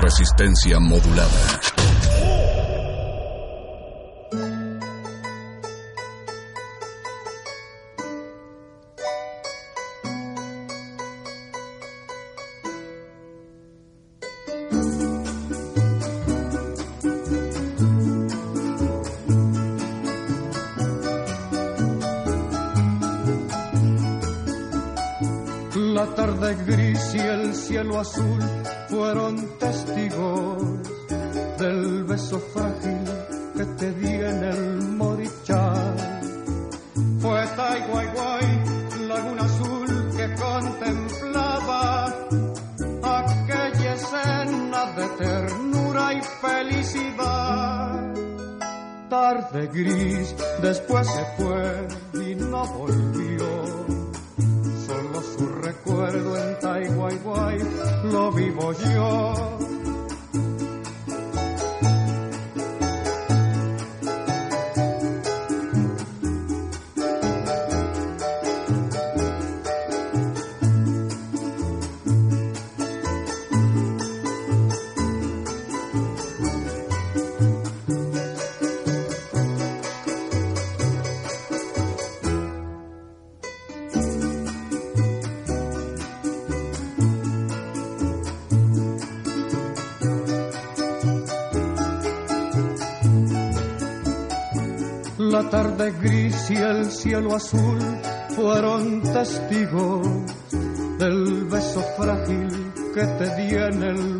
Resistencia modulada. Azul cielo azul fueron testigos del beso frágil que te di en el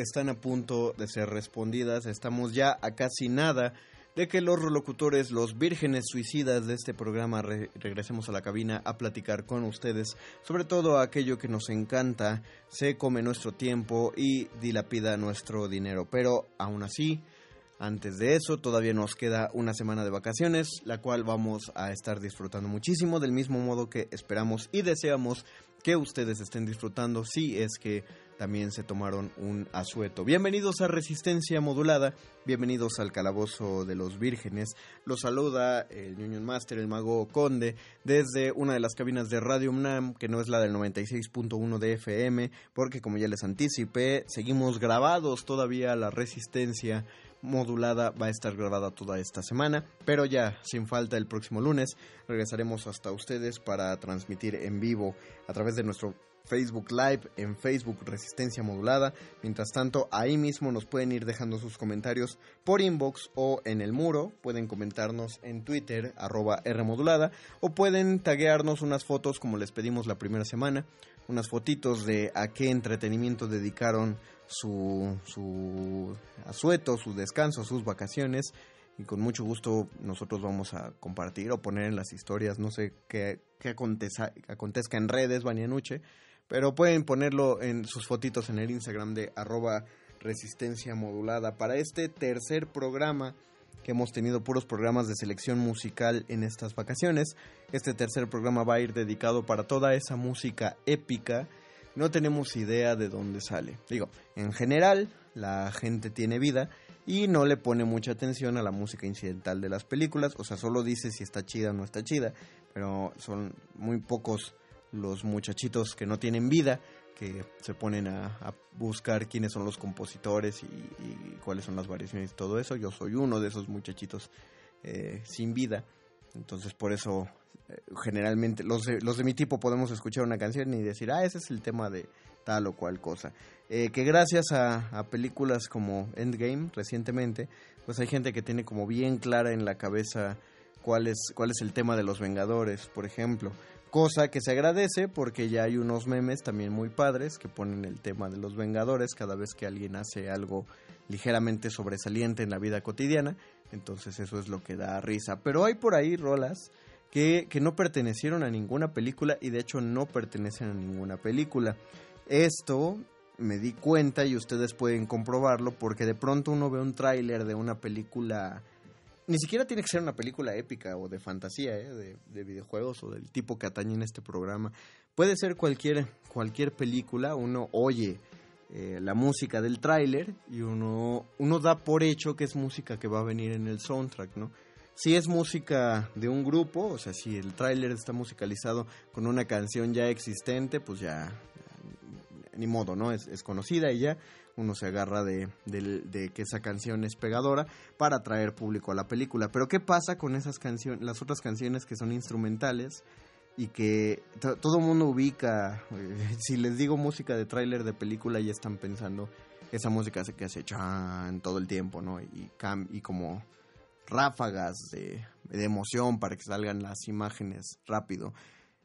Están a punto de ser respondidas. Estamos ya a casi nada de que los relocutores, los vírgenes suicidas de este programa, re- regresemos a la cabina a platicar con ustedes sobre todo aquello que nos encanta, se come nuestro tiempo y dilapida nuestro dinero. Pero aún así, antes de eso, todavía nos queda una semana de vacaciones, la cual vamos a estar disfrutando muchísimo, del mismo modo que esperamos y deseamos que ustedes estén disfrutando si es que también se tomaron un asueto. Bienvenidos a Resistencia Modulada, bienvenidos al Calabozo de los Vírgenes. Los saluda el Union Master, el Mago Conde, desde una de las cabinas de Radio UNAM, que no es la del 96.1 de FM, porque como ya les anticipé, seguimos grabados todavía la Resistencia modulada va a estar grabada toda esta semana, pero ya sin falta el próximo lunes regresaremos hasta ustedes para transmitir en vivo a través de nuestro Facebook Live en Facebook Resistencia Modulada. Mientras tanto, ahí mismo nos pueden ir dejando sus comentarios por inbox o en el muro. Pueden comentarnos en Twitter, arroba Rmodulada, o pueden taguearnos unas fotos como les pedimos la primera semana, unas fotitos de a qué entretenimiento dedicaron su, su asueto, su descanso, sus vacaciones. Y con mucho gusto nosotros vamos a compartir o poner en las historias, no sé qué, qué aconteza, acontezca en redes, Banianuche, pero pueden ponerlo en sus fotitos en el Instagram de arroba resistencia modulada. Para este tercer programa que hemos tenido puros programas de selección musical en estas vacaciones, este tercer programa va a ir dedicado para toda esa música épica. No tenemos idea de dónde sale. Digo, en general, la gente tiene vida y no le pone mucha atención a la música incidental de las películas, o sea, solo dice si está chida o no está chida, pero son muy pocos los muchachitos que no tienen vida que se ponen a, buscar quiénes son los compositores y, cuáles son las variaciones y todo eso. Yo soy uno de esos muchachitos eh, sin vida. Entonces por eso eh, generalmente los de, los de mi tipo podemos escuchar una canción y decir, ah, ese es el tema de tal o cual cosa. Eh, que gracias a, a, películas como Endgame recientemente, pues hay gente que tiene como bien clara en la cabeza cuál es, cuál es el tema de los Vengadores, por ejemplo. Cosa que se agradece porque ya hay unos memes también muy padres que ponen el tema de los Vengadores cada vez que alguien hace algo ligeramente sobresaliente en la vida cotidiana. Entonces eso es lo que da risa. Pero hay por ahí rolas que, que no pertenecieron a ninguna película y de hecho no pertenecen a ninguna película. Esto me di cuenta y ustedes pueden comprobarlo porque de pronto uno ve un tráiler de una película ni siquiera tiene que ser una película épica o de fantasía, ¿eh? de, videojuegos o del tipo que atañe en este programa. Puede ser cualquier, cualquier película, uno oye eh, la música del tráiler y uno, uno da por hecho que es música que va a venir en el soundtrack, ¿no? Si es música de un grupo, o sea, si el tráiler está musicalizado con una canción ya existente, pues ya, ni modo, ¿no? Es, es conocida y ya uno se agarra de, que esa canción es pegadora para atraer público a la película. Pero ¿qué pasa con esas canciones, las otras canciones que son instrumentales y que todo mundo ubica? Eh, si les digo música de tráiler de película ya están pensando esa música que hace chan todo el tiempo, ¿no? Y, y como ráfagas de, emoción para que salgan las imágenes rápido.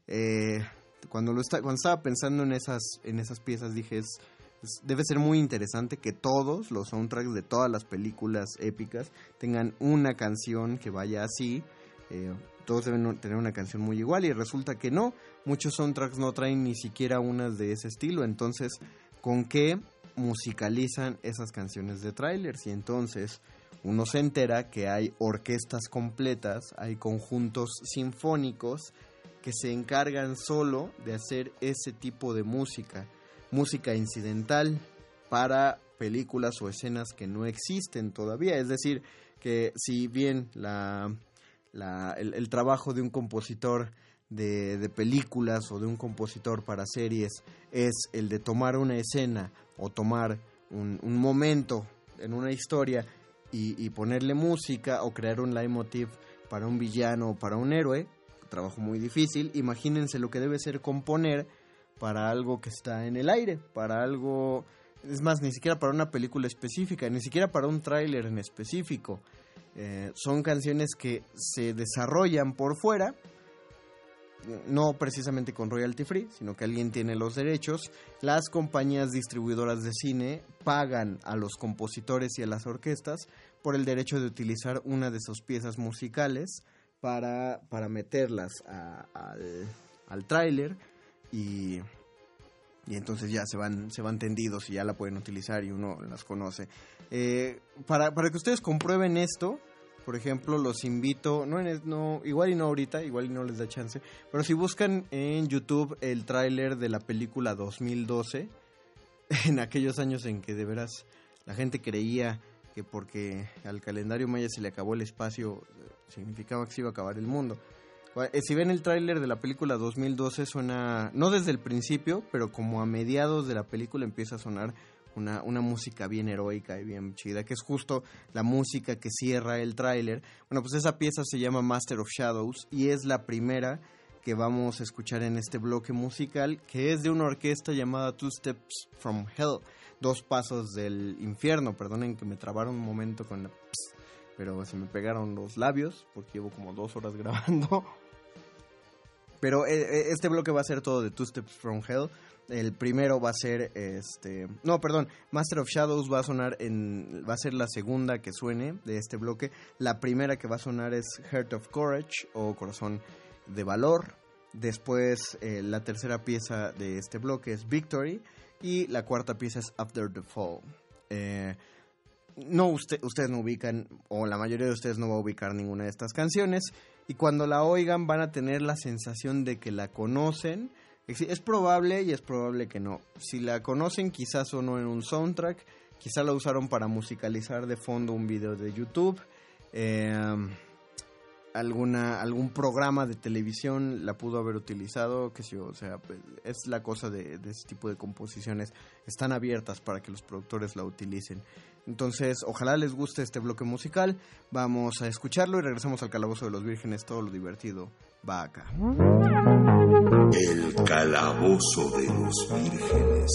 Eh, cuando lo está, cuando estaba pensando en esas en esas piezas dije es debe ser muy interesante que todos los soundtracks de todas las películas épicas tengan una canción que vaya así. Eh, todos deben tener una canción muy igual y resulta que no. Muchos soundtracks no traen ni siquiera unas de ese estilo. Entonces, ¿con qué musicalizan esas canciones de trailers? Y entonces uno se entera que hay orquestas completas, hay conjuntos sinfónicos que se encargan solo de hacer ese tipo de música música incidental para películas o escenas que no existen todavía. Es decir, que si bien la, el, trabajo de un compositor de, películas o de un compositor para series es el de tomar una escena o tomar un, momento en una historia y, y, ponerle música o crear un leitmotiv para un villano o para un héroe, trabajo muy difícil. Imagínense lo que debe ser componer para algo que está en el aire, para algo, es más, ni siquiera para una película específica, ni siquiera para un tráiler en específico. Eh, son canciones que se desarrollan por fuera, no precisamente con royalty free, sino que alguien tiene los derechos. Las compañías distribuidoras de cine pagan a los compositores y a las orquestas por el derecho de utilizar una de sus piezas musicales para, para meterlas al, al tráiler y, y entonces ya se van, se van tendidos y ya la pueden utilizar y uno las conoce. Eh, para, para que ustedes comprueben esto, por ejemplo, los invito, no, no, igual y no ahorita, igual y no les da chance, pero si buscan en YouTube el tráiler de la película 2012, en aquellos años en que de veras la gente creía que porque al calendario maya se le acabó el espacio, significaba que se iba a acabar el mundo. Eh, si ven el tráiler de la película 2012 suena, no desde el principio, pero como a mediados de la película empieza a sonar una, una música bien heroica y bien chida, que es justo la música que cierra el tráiler. Bueno, pues esa pieza se llama Master of Shadows y es la primera que vamos a escuchar en este bloque musical, que es de una orquesta llamada Two Steps from Hell, dos pasos del infierno, perdonen que me trabaron un momento con la... pero se me pegaron los labios porque llevo como dos horas grabando. Pero eh, eh, este bloque va a ser todo de Two Steps from Hell. El primero va a ser este, no, perdón, Master of Shadows va a sonar en va a ser la segunda que suene de este bloque. La primera que va a sonar es Heart of Courage o Corazón de Valor. Después eh, la tercera pieza de este bloque es Victory y la cuarta pieza es After the Fall. No usted, ustedes no ubican o la mayoría de ustedes no va a ubicar ninguna de estas canciones y cuando la oigan van a tener la sensación de que la conocen es probable y es probable que no. Si la conocen, quizás o no en un soundtrack, quizás la usaron para musicalizar de fondo un video de YouTube. Eh, alguna algún programa de televisión la pudo haber utilizado, que sí, o sea, pues, es la cosa de, de este tipo de composiciones, están abiertas para que los productores la utilicen. Entonces, ojalá les guste este bloque musical, vamos a escucharlo y regresamos al Calabozo de los Vírgenes, todo lo divertido va acá. El calabozo de los vírgenes.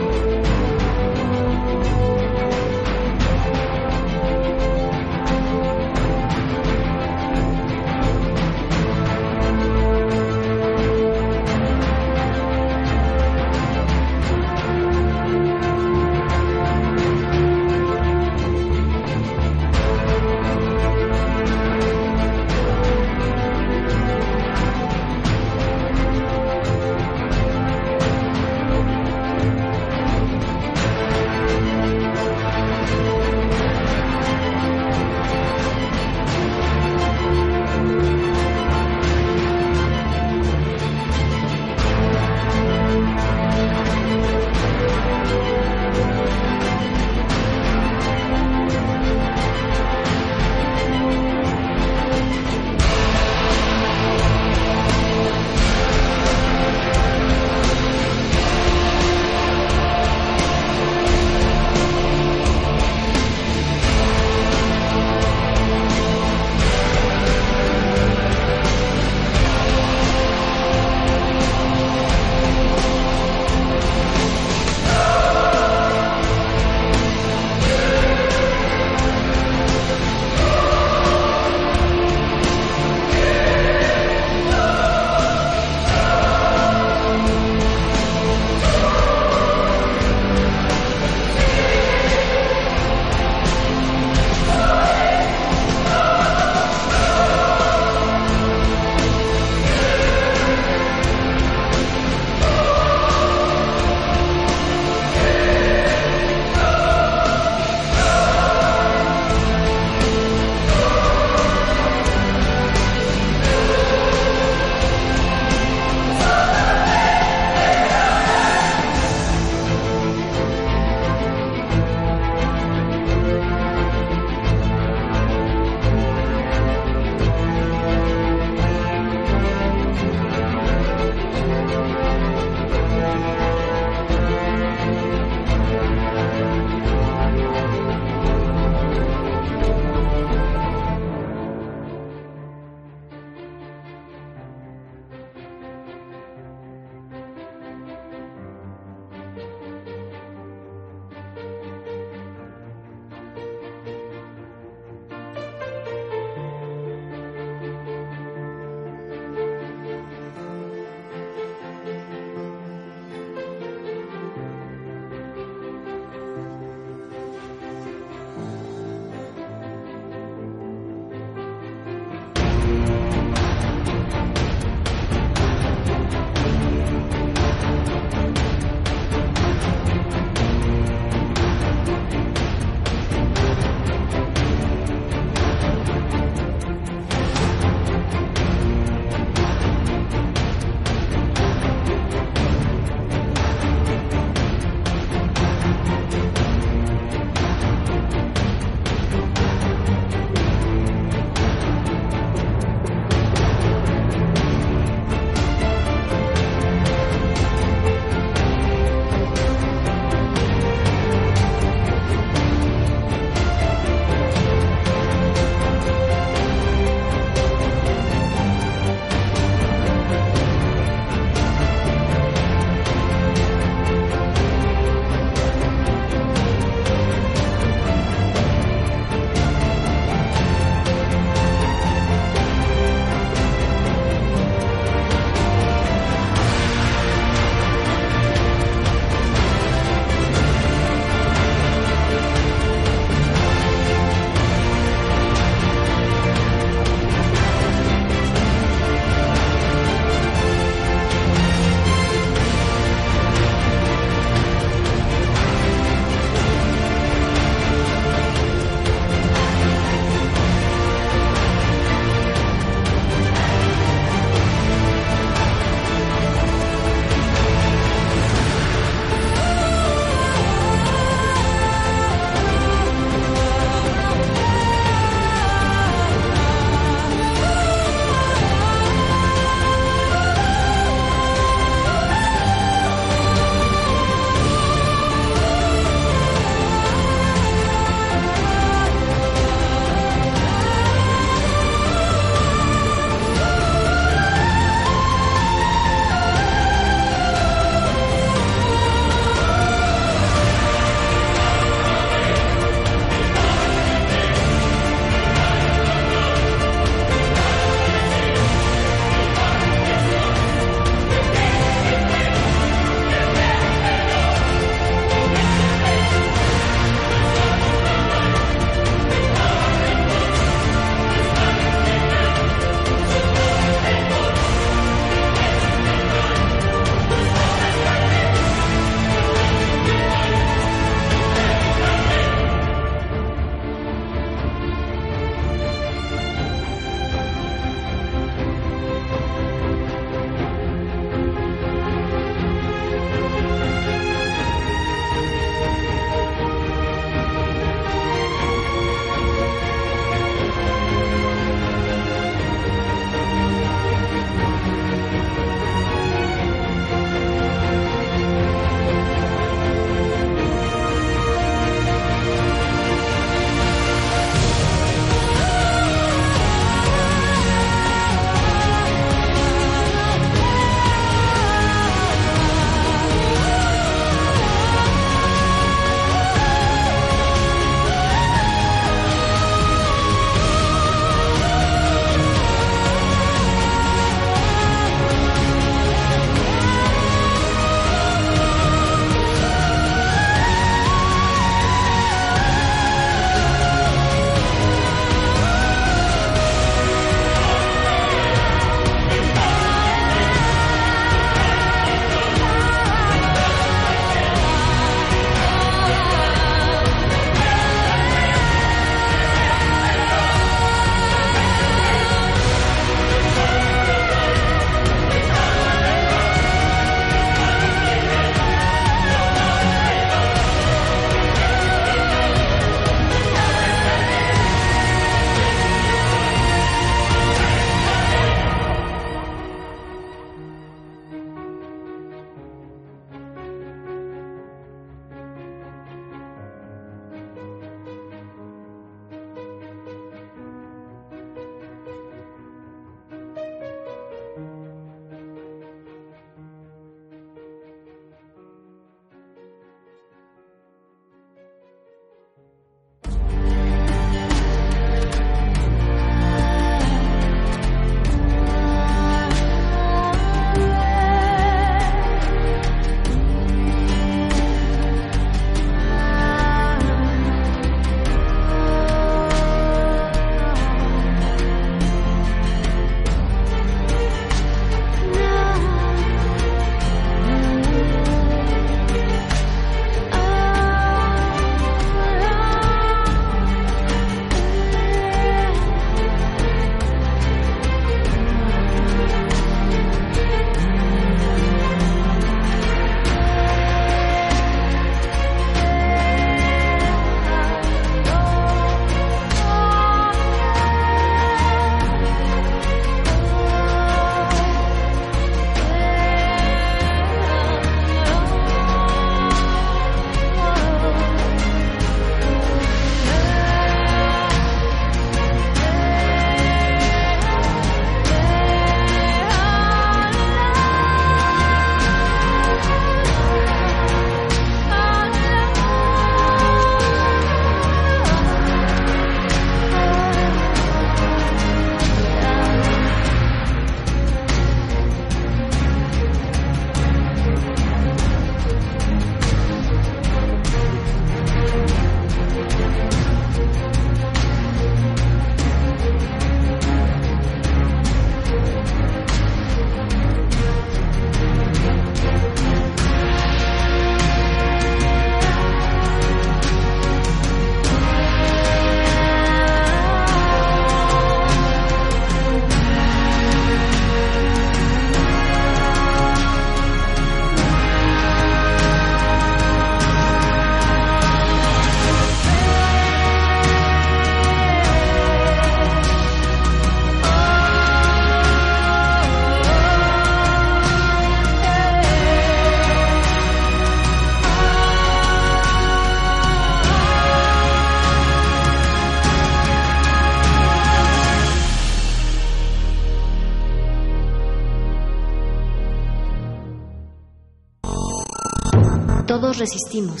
Resistimos.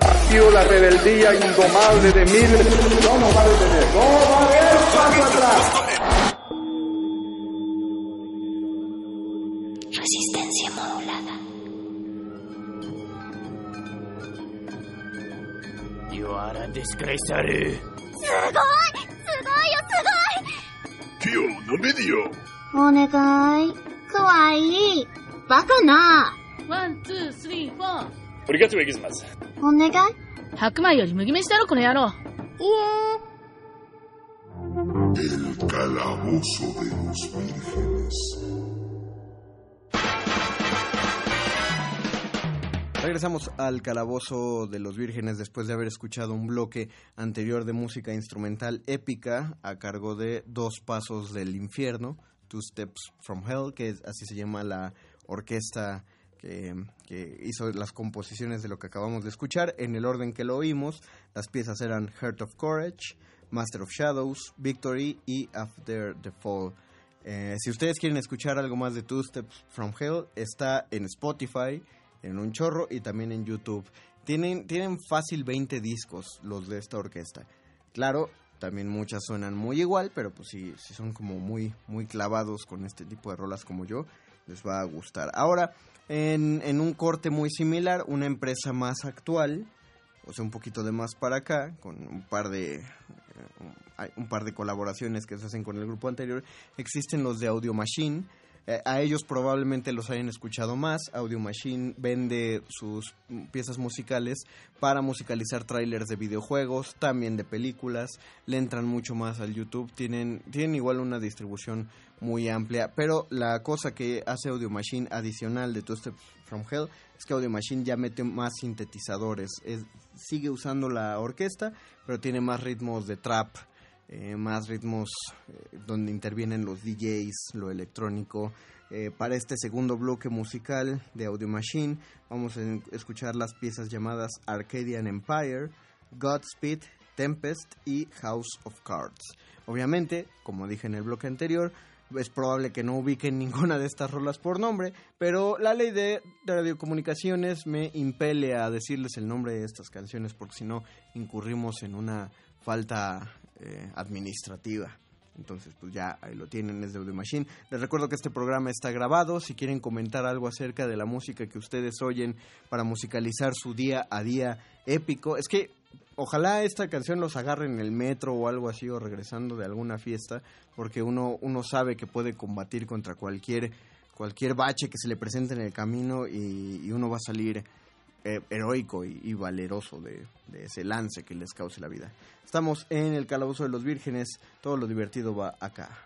Ha la rebeldía indomable de miles. No ォー。 Obrigado, X-Mas. お願い。白米より麦飯だろ、この野郎。 El calabozo de los vírgenes. Regresamos al calabozo de los vírgenes después de haber escuchado un bloque anterior de música instrumental épica a cargo de Dos Pasos del Infierno, Two Steps from Hell, que es- así se llama la orquesta que, que hizo las composiciones de lo que acabamos de escuchar. En el orden que lo oímos, las piezas eran Heart of Courage, Master of Shadows, Victory y After the Fall. Eh, si ustedes quieren escuchar algo más de Two Steps from Hell, está en Spotify, en un chorro y también en YouTube. Tienen, tienen fácil 20 discos los de esta orquesta. Claro, también muchas suenan muy igual, pero pues si, si son como muy, muy clavados con este tipo de rolas como yo, les va a gustar. Ahora, en, un corte muy similar, una empresa más actual, o sea, un poquito de más para acá, con un par de eh, un par de colaboraciones que se hacen con el grupo anterior, existen los de Audio Machine. Eh, a ellos probablemente los hayan escuchado más. Audio Machine vende sus piezas musicales para musicalizar trailers de videojuegos, también de películas. Le entran mucho más al YouTube. Tienen, tienen igual una distribución muy amplia. Pero la cosa que hace Audio Machine adicional de Two Steps from Hell es que Audio Machine ya mete más sintetizadores. Es- sigue usando la orquesta, pero tiene más ritmos de trap. eh, más ritmos eh, donde intervienen los DJs, lo electrónico. Eh, para este segundo bloque musical de Audio Machine vamos a escuchar las piezas llamadas Arcadian Empire, Godspeed, Tempest y House of Cards. Obviamente, como dije en el bloque anterior, es probable que no ubiquen ninguna de estas rolas por nombre, pero la ley de radiocomunicaciones me impele a decirles el nombre de estas canciones porque si no incurrimos en una falta eh, administrativa. Entonces, pues ya lo tienen, es de Audio Machine. Les recuerdo que este programa está grabado. Si quieren comentar algo acerca de la música que ustedes oyen para musicalizar su día a día épico, es que ojalá esta canción los agarre en el metro o algo así o regresando de alguna fiesta, porque uno, uno sabe que puede combatir contra cualquier, cualquier bache que se le presente en el camino y, uno va a salir eh, heroico y, y valeroso de, de ese lance que les cause la vida. Estamos en el Calabozo de los Vírgenes, todo lo divertido va acá.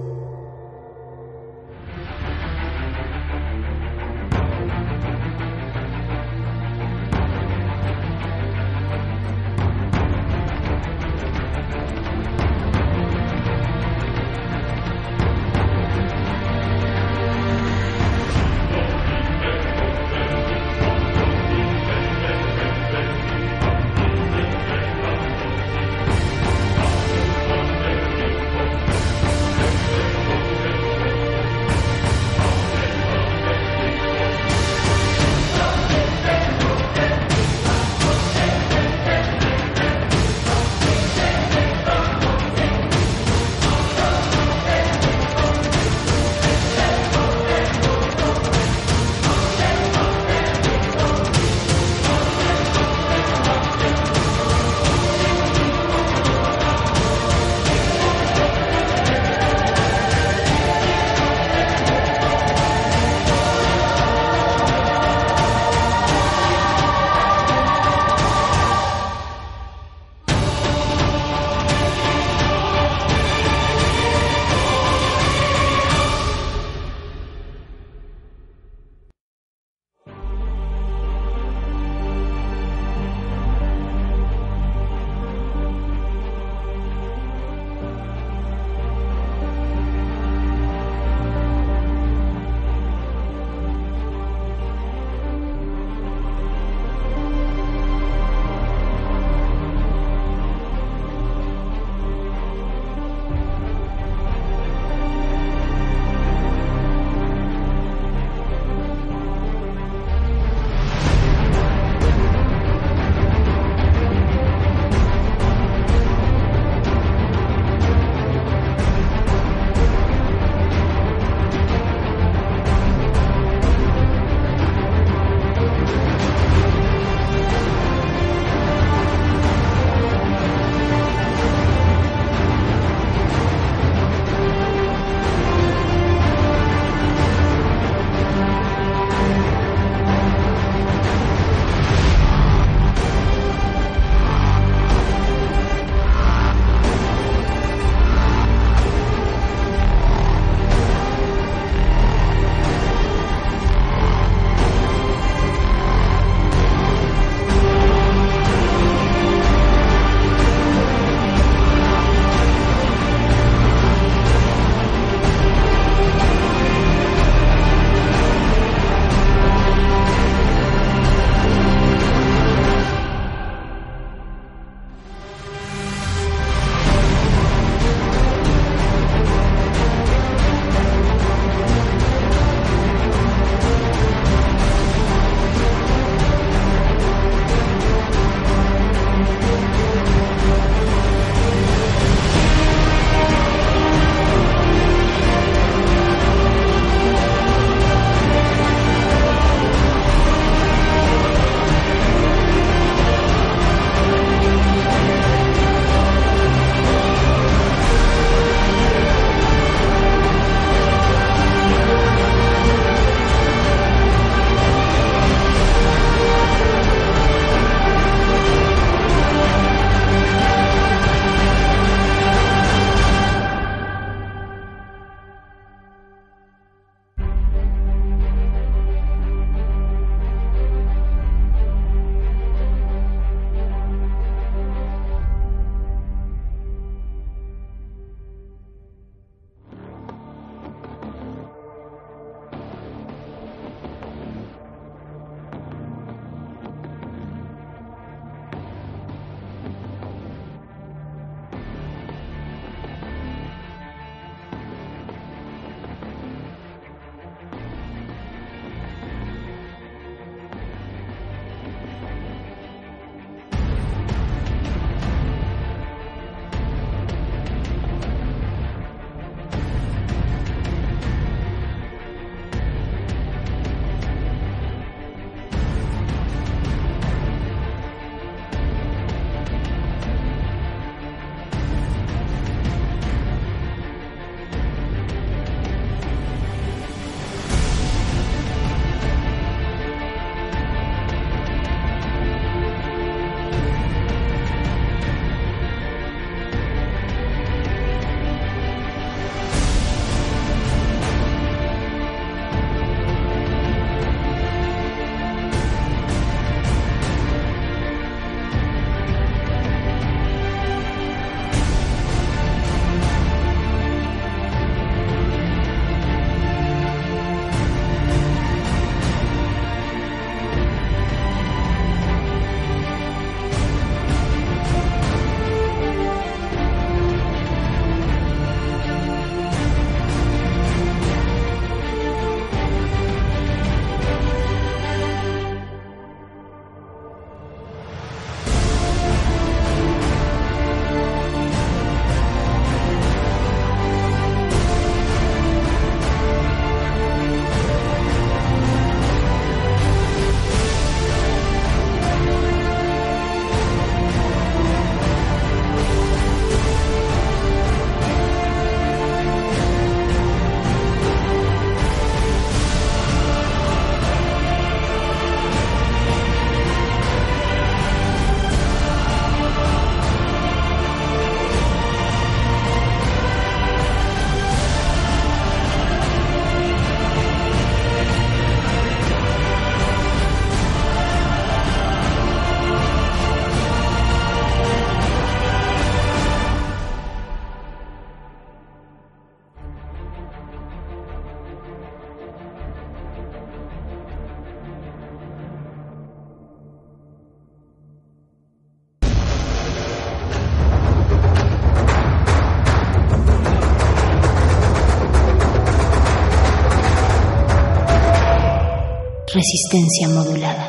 Resistencia modulada.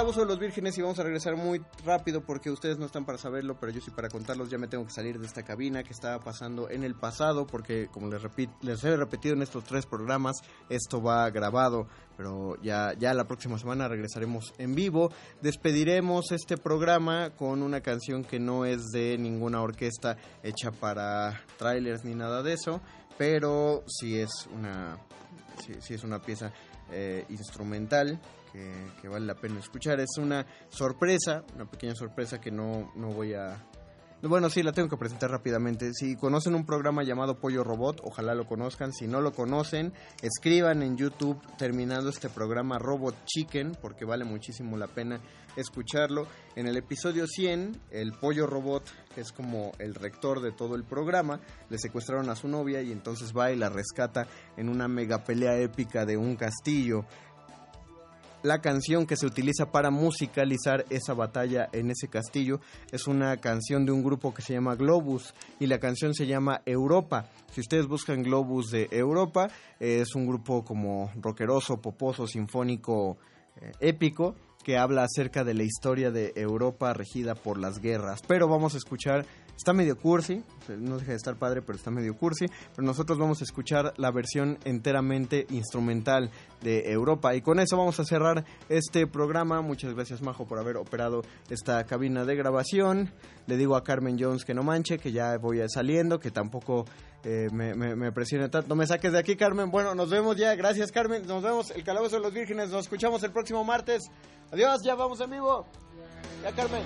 Calabozo de los vírgenes y vamos a regresar muy rápido porque ustedes no están para saberlo, pero yo sí para contarlos. Ya me tengo que salir de esta cabina que estaba pasando en el pasado porque, como les, repito, les he repetido en estos tres programas, esto va grabado, pero ya, ya la próxima semana regresaremos en vivo. Despediremos este programa con una canción que no es de ninguna orquesta hecha para trailers ni nada de eso, pero sí es una, sí, sí es una pieza eh, instrumental que, vale la pena escuchar. Es una sorpresa, una pequeña sorpresa que no, no voy a... Bueno, sí, la tengo que presentar rápidamente. Si conocen un programa llamado Pollo Robot, ojalá lo conozcan. Si no lo conocen, escriban en YouTube terminando este programa Robot Chicken, porque vale muchísimo la pena escucharlo. En el episodio 100, el Pollo Robot, que es como el rector de todo el programa, le secuestraron a su novia y entonces va y la rescata en una mega pelea épica de un castillo la canción que se utiliza para musicalizar esa batalla en ese castillo es una canción de un grupo que se llama Globus y la canción se llama Europa. Si ustedes buscan Globus de Europa, es un grupo como rockeroso, poposo, sinfónico, eh, épico que habla acerca de la historia de Europa regida por las guerras. Pero vamos a escuchar Está medio cursi, no deja de estar padre, pero está medio cursi. Pero nosotros vamos a escuchar la versión enteramente instrumental de Europa. Y con eso vamos a cerrar este programa. Muchas gracias, Majo, por haber operado esta cabina de grabación. Le digo a Carmen Jones que no manche, que ya voy saliendo, que tampoco eh, me, me, me, presione tanto. No me saques de aquí, Carmen. Bueno, nos vemos ya. Gracias, Carmen. Nos vemos. El Calabozo de los Vírgenes. Nos escuchamos el próximo martes. Adiós, ya vamos en vivo. Ya, Carmen.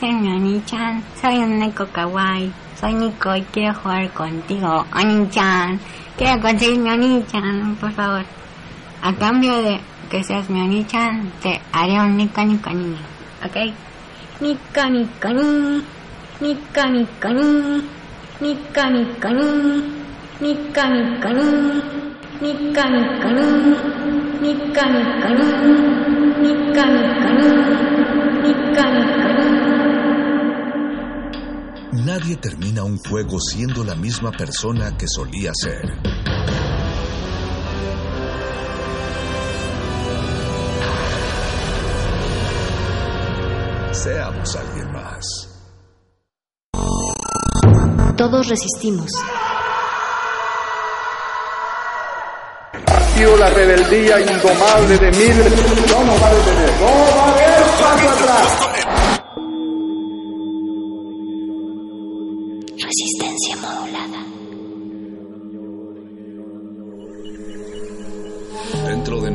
Mi Oni-chan? Soy un neko kawaii. Soy Nico y quiero jugar contigo. Oni-chan, quiero conseguir mi Oni-chan, por favor. A cambio de que seas mi Oni-chan, te haré un Nico Nico Ni. ¿Ok? Nico Nico Ni. Nico Nico Ni. Nico Nico Ni. Nico Nico Ni. Nico Nico Ni. Nico Nico Ni. Nico Nico Ni. Nadie termina un juego siendo la misma persona que solía ser. Seamos alguien más. Todos resistimos. Ha sido la rebeldía indomable de miles. No nos va a detener. No va a haber paso atrás.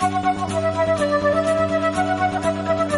Thank you.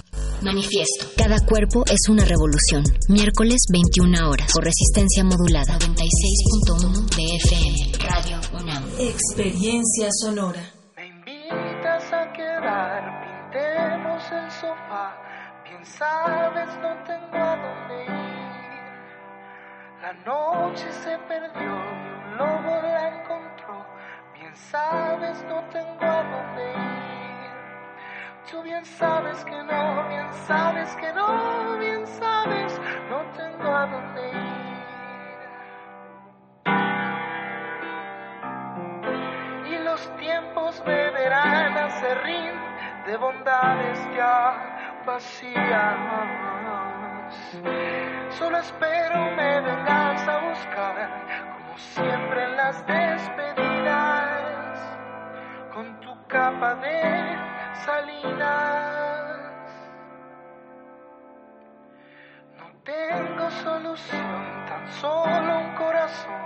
Manifiesto. Cada cuerpo es una revolución. Miércoles 21 horas. Por resistencia modulada. 96.1 de FM. Radio UNAM. Experiencia sonora. Me invitas a quedar, pintemos el sofá. Bien sabes, no tengo a dónde ir. La noche se perdió y un lobo la encontró. Bien sabes, no tengo a dónde ir. Tú bien sabes que no, bien sabes que no, bien sabes, no tengo a dónde ir. Y los tiempos de verano se ríen de bondades ya vacías. Solo espero me vengas a buscar, como siempre en las despedidas, con tu capa de salinas. No tengo solución, tan solo un corazón.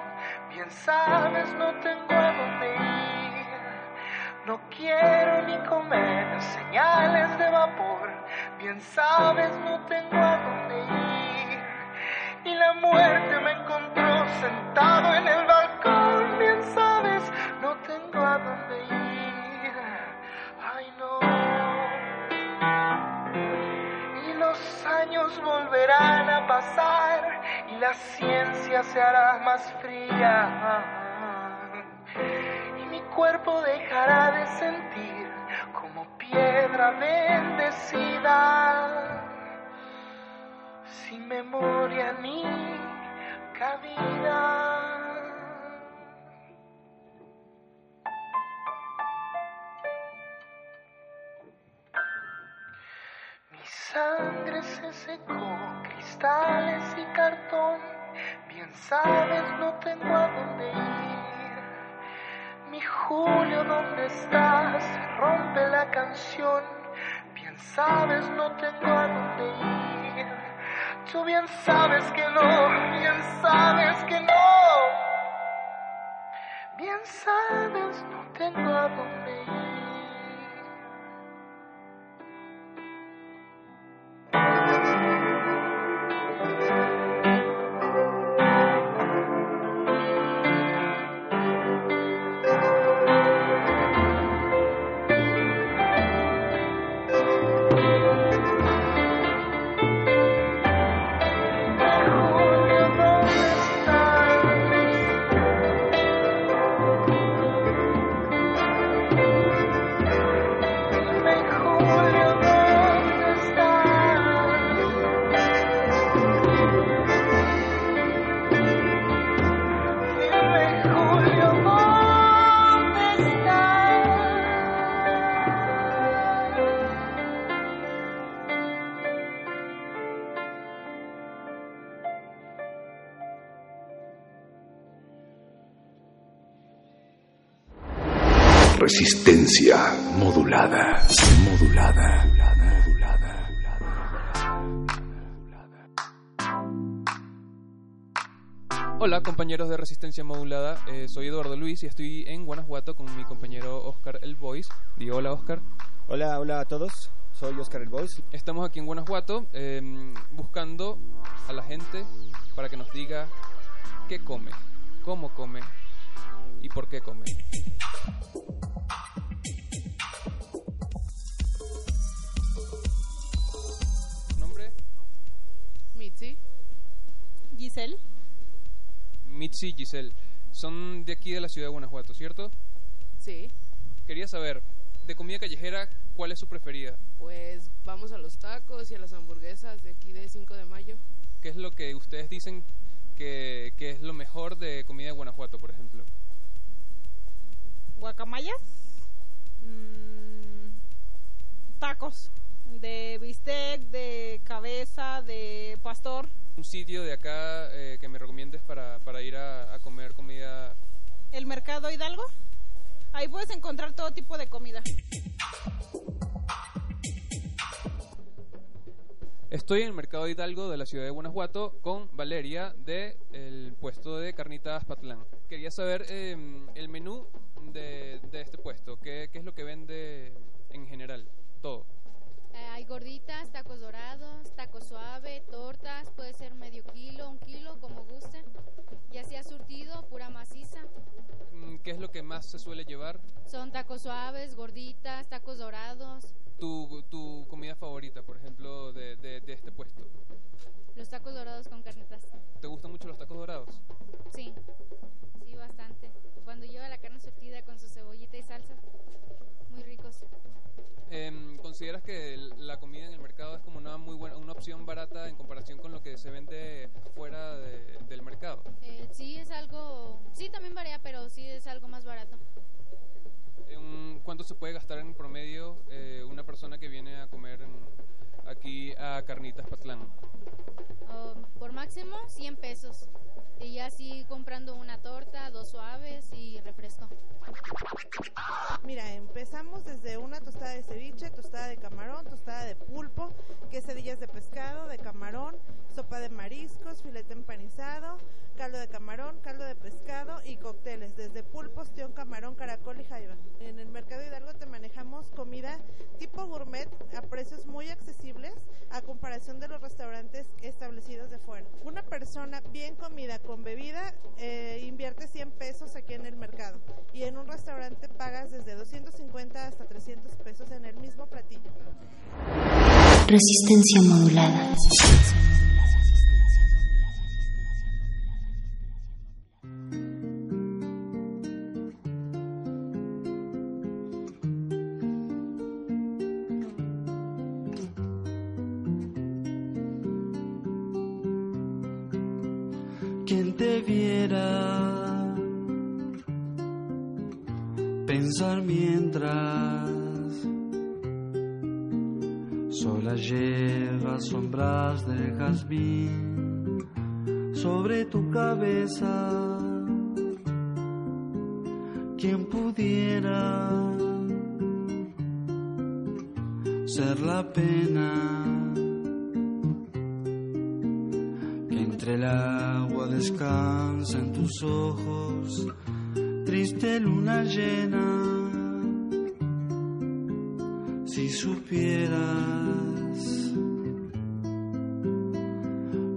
Bien sabes, no tengo a dónde ir. No quiero ni comer señales de vapor. Bien sabes, no tengo a dónde ir. Y la muerte me encontró sentado en el balcón. Bien sabes, no tengo a dónde ir. Y los años volverán a pasar y la ciencia se hará más fría. Y mi cuerpo dejará de sentir como piedra bendecida. Sin memoria ni cabida. Mi sangre se secó, cristales y cartón. Bien sabes, no tengo a dónde ir. Mi Julio, ¿dónde estás? Se rompe la canción. Bien sabes, no tengo a dónde ir. Tú bien sabes que no, bien sabes que no. Bien sabes, no tengo a dónde ir. Resistencia Modulada, eh, soy Eduardo Luis y estoy en Guanajuato con mi compañero Oscar El Voice. Digo hola Oscar. Hola, hola a todos, soy Oscar El Voice. Estamos aquí en Guanajuato eh, buscando a la gente para que nos diga qué come, cómo come y por qué come. ¿Nombre? Mitzi. Giselle. Mitzi y Giselle. Son de aquí de la ciudad de Guanajuato, ¿cierto? Sí. Quería saber, de comida callejera, ¿cuál es su preferida? Pues vamos a los tacos y a las hamburguesas de aquí de 5 de mayo. ¿Qué es lo que ustedes dicen que, que es lo mejor de comida de Guanajuato, por ejemplo? ¿Guacamaya? Mm, tacos de bistec, de cabeza, de pastor. Un sitio de acá eh, que me recomiendes para, para ir a, a comer comida. El Mercado Hidalgo. Ahí puedes encontrar todo tipo de comida. Estoy en el Mercado Hidalgo de la ciudad de Guanajuato con Valeria del el puesto de Carnitas Patlán. Quería saber eh, el menú de, de este puesto. ¿Qué, ¿Qué es lo que vende en general? Todo. Eh, hay gorditas, tacos dorados, taco suave, tortas, puede ser medio kilo, un kilo, como guste. Ya sea surtido, pura maciza. Mm, ¿Qué es lo que más se suele llevar? Son tacos suaves, gorditas, tacos dorados. Tu, tu comida favorita, por ejemplo, de, de, de este puesto. Los tacos dorados con carnitas. ¿Te gustan mucho los tacos dorados? Sí, sí, bastante. Cuando lleva la carne surtida con su cebollita y salsa, ¿Consideras que la comida en el mercado es como una muy buena, una opción barata en comparación con lo que se vende fuera de- del mercado? Eh, sí, es algo, sí, también varía, pero sí es algo más barato. En- ¿Cuánto se puede gastar en promedio eh, una persona que viene a comer en- aquí a Carnitas Patlán? Oh, por máximo 100 pesos. Y ya así comprando una torta, dos suaves y refresco. Mira, empezamos desde una tostada de ceviche, tostada de camarón, tostada de pulpo, quesadillas de pescado, de camarón, sopa de mariscos, filete empanizado, caldo de camarón, caldo de pescado y cócteles, desde pulpo, ostión, camarón, caracol y jaiba. En el Mercado Hidalgo te manejamos comida tipo gourmet a precios muy accesibles a comparación de los restaurantes establecidos de fuera. Una persona bien comida con bebida eh, invierte 100 pesos aquí en el mercado y en un restaurante pagas desde 250 hasta 300 pesos en el mismo platillo. Resistencia modulada. quien mientras sola lleva sombras de jazmín sobre tu cabeza quien pudiera ser la pena que entre el agua descansa en tus ojos, triste luna llena. Supieras,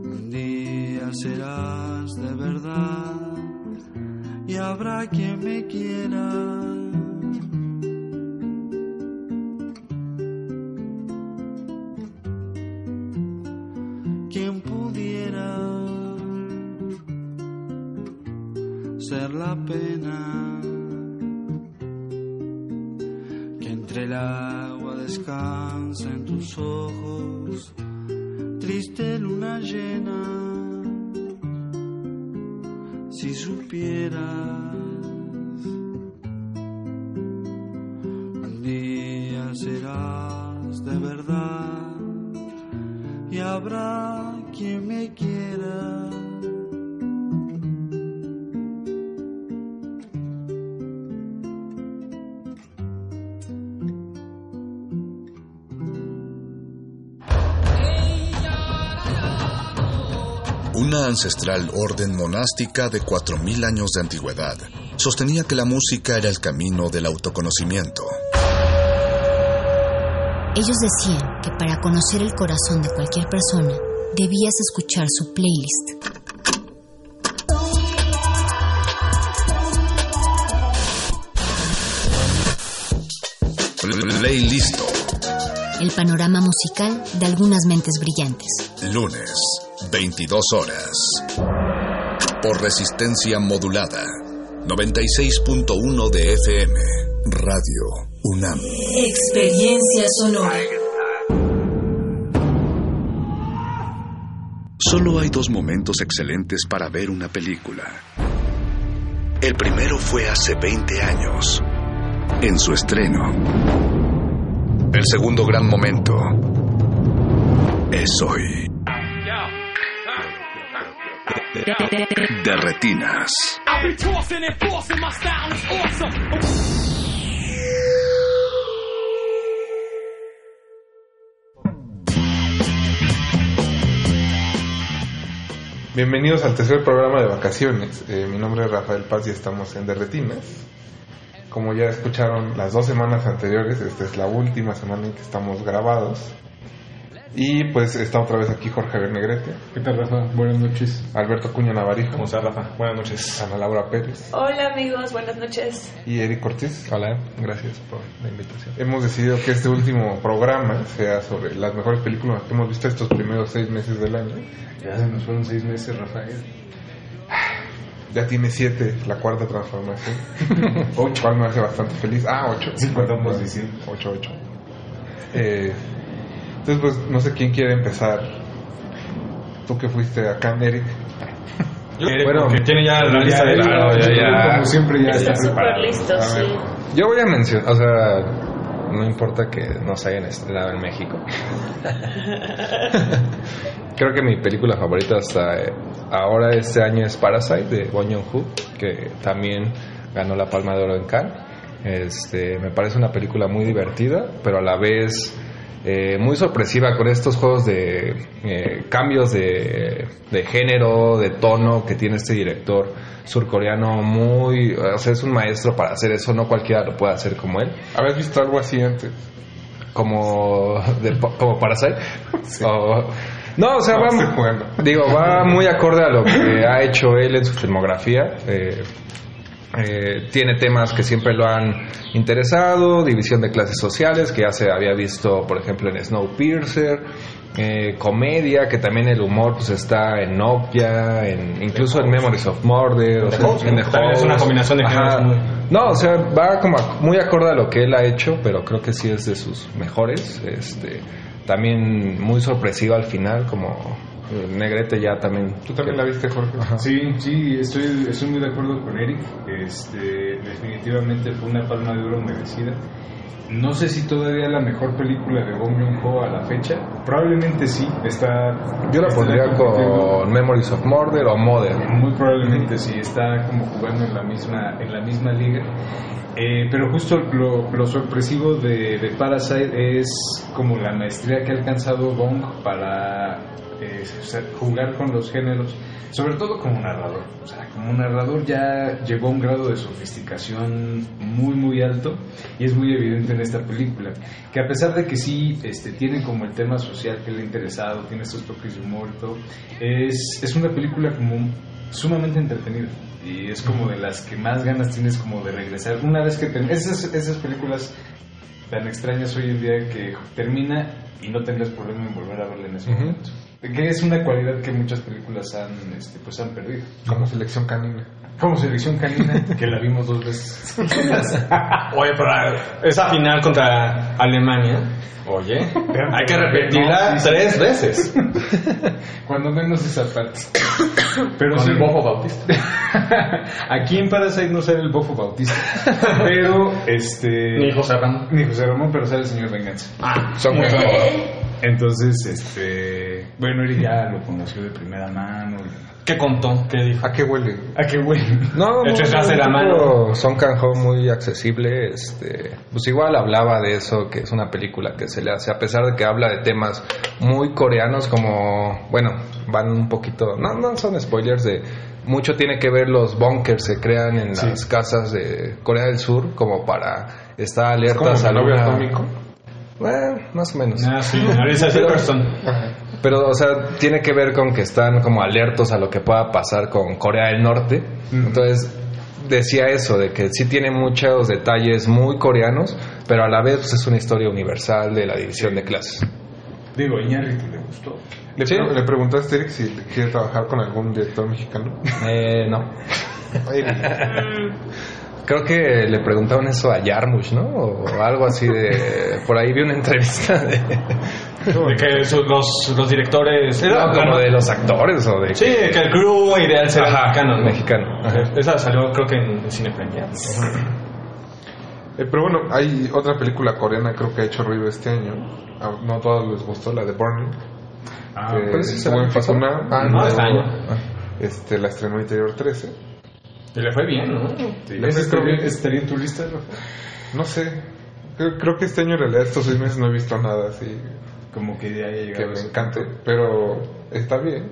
un día serás de verdad y habrá quien me quiera. Ancestral orden monástica de 4.000 años de antigüedad sostenía que la música era el camino del autoconocimiento. Ellos decían que para conocer el corazón de cualquier persona debías escuchar su playlist. Playlisto, El panorama musical de algunas mentes brillantes. lunes, 22 horas. Por resistencia modulada, 96.1 de FM, Radio UNAM. Experiencia sonora. Solo hay dos momentos excelentes para ver una película. El primero fue hace 20 años, en su estreno. El segundo gran momento es hoy. De retinas. Bienvenidos al tercer programa de vacaciones. Eh, mi nombre es Rafael Paz y estamos en Derretinas. Como ya escucharon las dos semanas anteriores, esta es la última semana en que estamos grabados. Y pues está otra vez aquí Jorge Javier Negrete. ¿Qué tal, Rafa? Buenas noches. Alberto Cuña Navarijo. ¿Cómo estás, Rafa? Buenas noches. Ana Laura Pérez. Hola, amigos. Buenas noches. Y Eric Cortés. Hola, gracias por la invitación. Hemos decidido que este último programa sea sobre las mejores películas que hemos visto estos primeros seis meses del año. Ya se nos fueron seis meses, Rafael. Ya tiene siete, la cuarta transformación. ocho. Cual me hace bastante feliz. Ah, ocho. Sí, contamos diciendo. Ocho, ocho. Eh, entonces, pues, no sé quién quiere empezar. Tú que fuiste acá, Eric. Eric, bueno, que tiene ya la lista de claro, ya, ya. Como siempre, ya está, está preparado. listo, sí. Yo voy a mencionar, o sea, no importa que no se hayan estrenado en México. Creo que mi película favorita hasta ahora este año es Parasite de Bong Joon-ho, que también ganó la Palma de Oro en Cannes. Este, me parece una película muy divertida, pero a la vez eh, muy sorpresiva con estos juegos de eh, cambios de, de, género, de tono que tiene este director surcoreano. Muy, o sea, es un maestro para hacer eso, no cualquiera lo puede hacer como él. ¿Habías visto algo así antes? Como, de, como Parasite. Sí. O, no, o sea, no, va, digo, va muy acorde a lo que ha hecho él en su filmografía. Eh, eh, tiene temas que siempre lo han interesado, división de clases sociales, que ya se había visto, por ejemplo, en Snowpiercer, eh, comedia, que también el humor pues está en Nokia, en, incluso en Memories of Murder, o sea, en The es una combinación de muy... No, o sea, va como a, muy acorde a lo que él ha hecho, pero creo que sí es de sus mejores. Este, también muy sorpresiva al final, como Negrete ya también. ¿Tú también que... la viste, Jorge? Ajá. Sí, sí, estoy, estoy muy de acuerdo con Eric. Este, definitivamente fue una palma de oro merecida. No sé si todavía la mejor película de Bong Joon-ho a la fecha. Probablemente sí. Está. Yo la pondría con Memories of Murder o Mother. Muy probablemente sí. Está como jugando en la misma en la misma liga. Eh, pero justo lo, lo sorpresivo de, de, Parasite es como la maestría que ha alcanzado Bong para eh, jugar con los géneros, sobre todo como narrador. O sea, como narrador ya llegó a un grado de sofisticación muy, muy alto y es muy evidente en esta película. Que a pesar de que sí este, tiene como el tema social que le ha interesado, tiene estos toques de humor y todo, es, es una película como sumamente entretenida y es como de las que más ganas tienes como de regresar. Una vez que te, esas, esas películas tan extrañas hoy en día que termina y no tengas problema en volver a verla en ese uh -huh. momento. Que es una cualidad que muchas películas han, este, pues han perdido. Como selección canina. Como selección canina, que la vimos dos veces. Oye, pero esa final contra Alemania, oye, hay que repetirla no, sí, tres sí. veces. Cuando menos esa parte. Pero Con sí, el bofo bautista. Aquí en Parasite no sale el bofo bautista. Pero, este. Ni José Ramón. Ni José Ramón, pero sale el señor Venganza. Ah, son muy Entonces, este. Bueno, él ya lo conoció de primera mano. ¿Qué contó? ¿Qué dijo? ¿A qué huele? ¿A qué huele? No, no, no la mano. Son Kang-ho muy accesible. Este, pues igual hablaba de eso, que es una película que se le hace, a pesar de que habla de temas muy coreanos, como, bueno, van un poquito, no, no son spoilers de mucho tiene que ver los bunkers se crean en sí. las casas de Corea del Sur como para estar alertas al novio atómico. Bueno, más o menos. Ah, sí, pero, pero, o sea, tiene que ver con que están como alertos a lo que pueda pasar con Corea del Norte. Mm. Entonces, decía eso, de que sí tiene muchos detalles muy coreanos, pero a la vez pues, es una historia universal de la división de clases. Digo, Iñárritu le gustó. ¿Le, Sí. ¿Le preguntaste, Eric, si quiere trabajar con algún director mexicano? Eh, no. Creo que le preguntaron eso a Yarmush, ¿no? O algo así de... Por ahí vi una entrevista de... De que su- los, los directores. No, como de los actores o de... Sí, que el crew ideal será Ajá, mexicano. ¿no? mexicano. Ajá. Esa salió, creo que en Cine. Eh, pero bueno, hay otra película coreana creo que ha hecho ruido este año. Ah, No a todos les gustó, la de Burning. Ah, que se la pasó. Fasuna. Ah, no, este año. Este, la estrenó Interior 13. Y le fue bien, ¿no? Sí, ¿Ese ese creo estaría, que- estaría en tu lista? No sé. Creo, creo que este año en realidad, estos seis meses, no he visto nada así Como que ya haya que me encante. Pero está bien.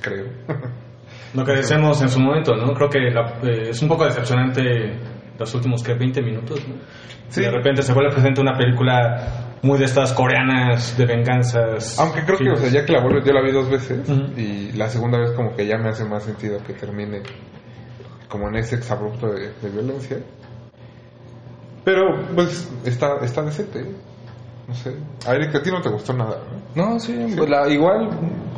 Creo. Lo que decíamos en su momento, ¿no? Creo que la- eh, es un poco decepcionante los últimos que 20 minutos, ¿no? Sí. De repente se vuelve presente una película muy de estas coreanas de venganzas. Aunque creo que, o sea, ya que la vuelvo, yo la vi dos veces y la segunda vez como que ya me hace más sentido que termine como en ese exabrupto de, de violencia. Pero, pues, está, está decente. ¿eh? No sé. A Eric, a ti no te gustó nada, ¿no? No, sí, pues la- igual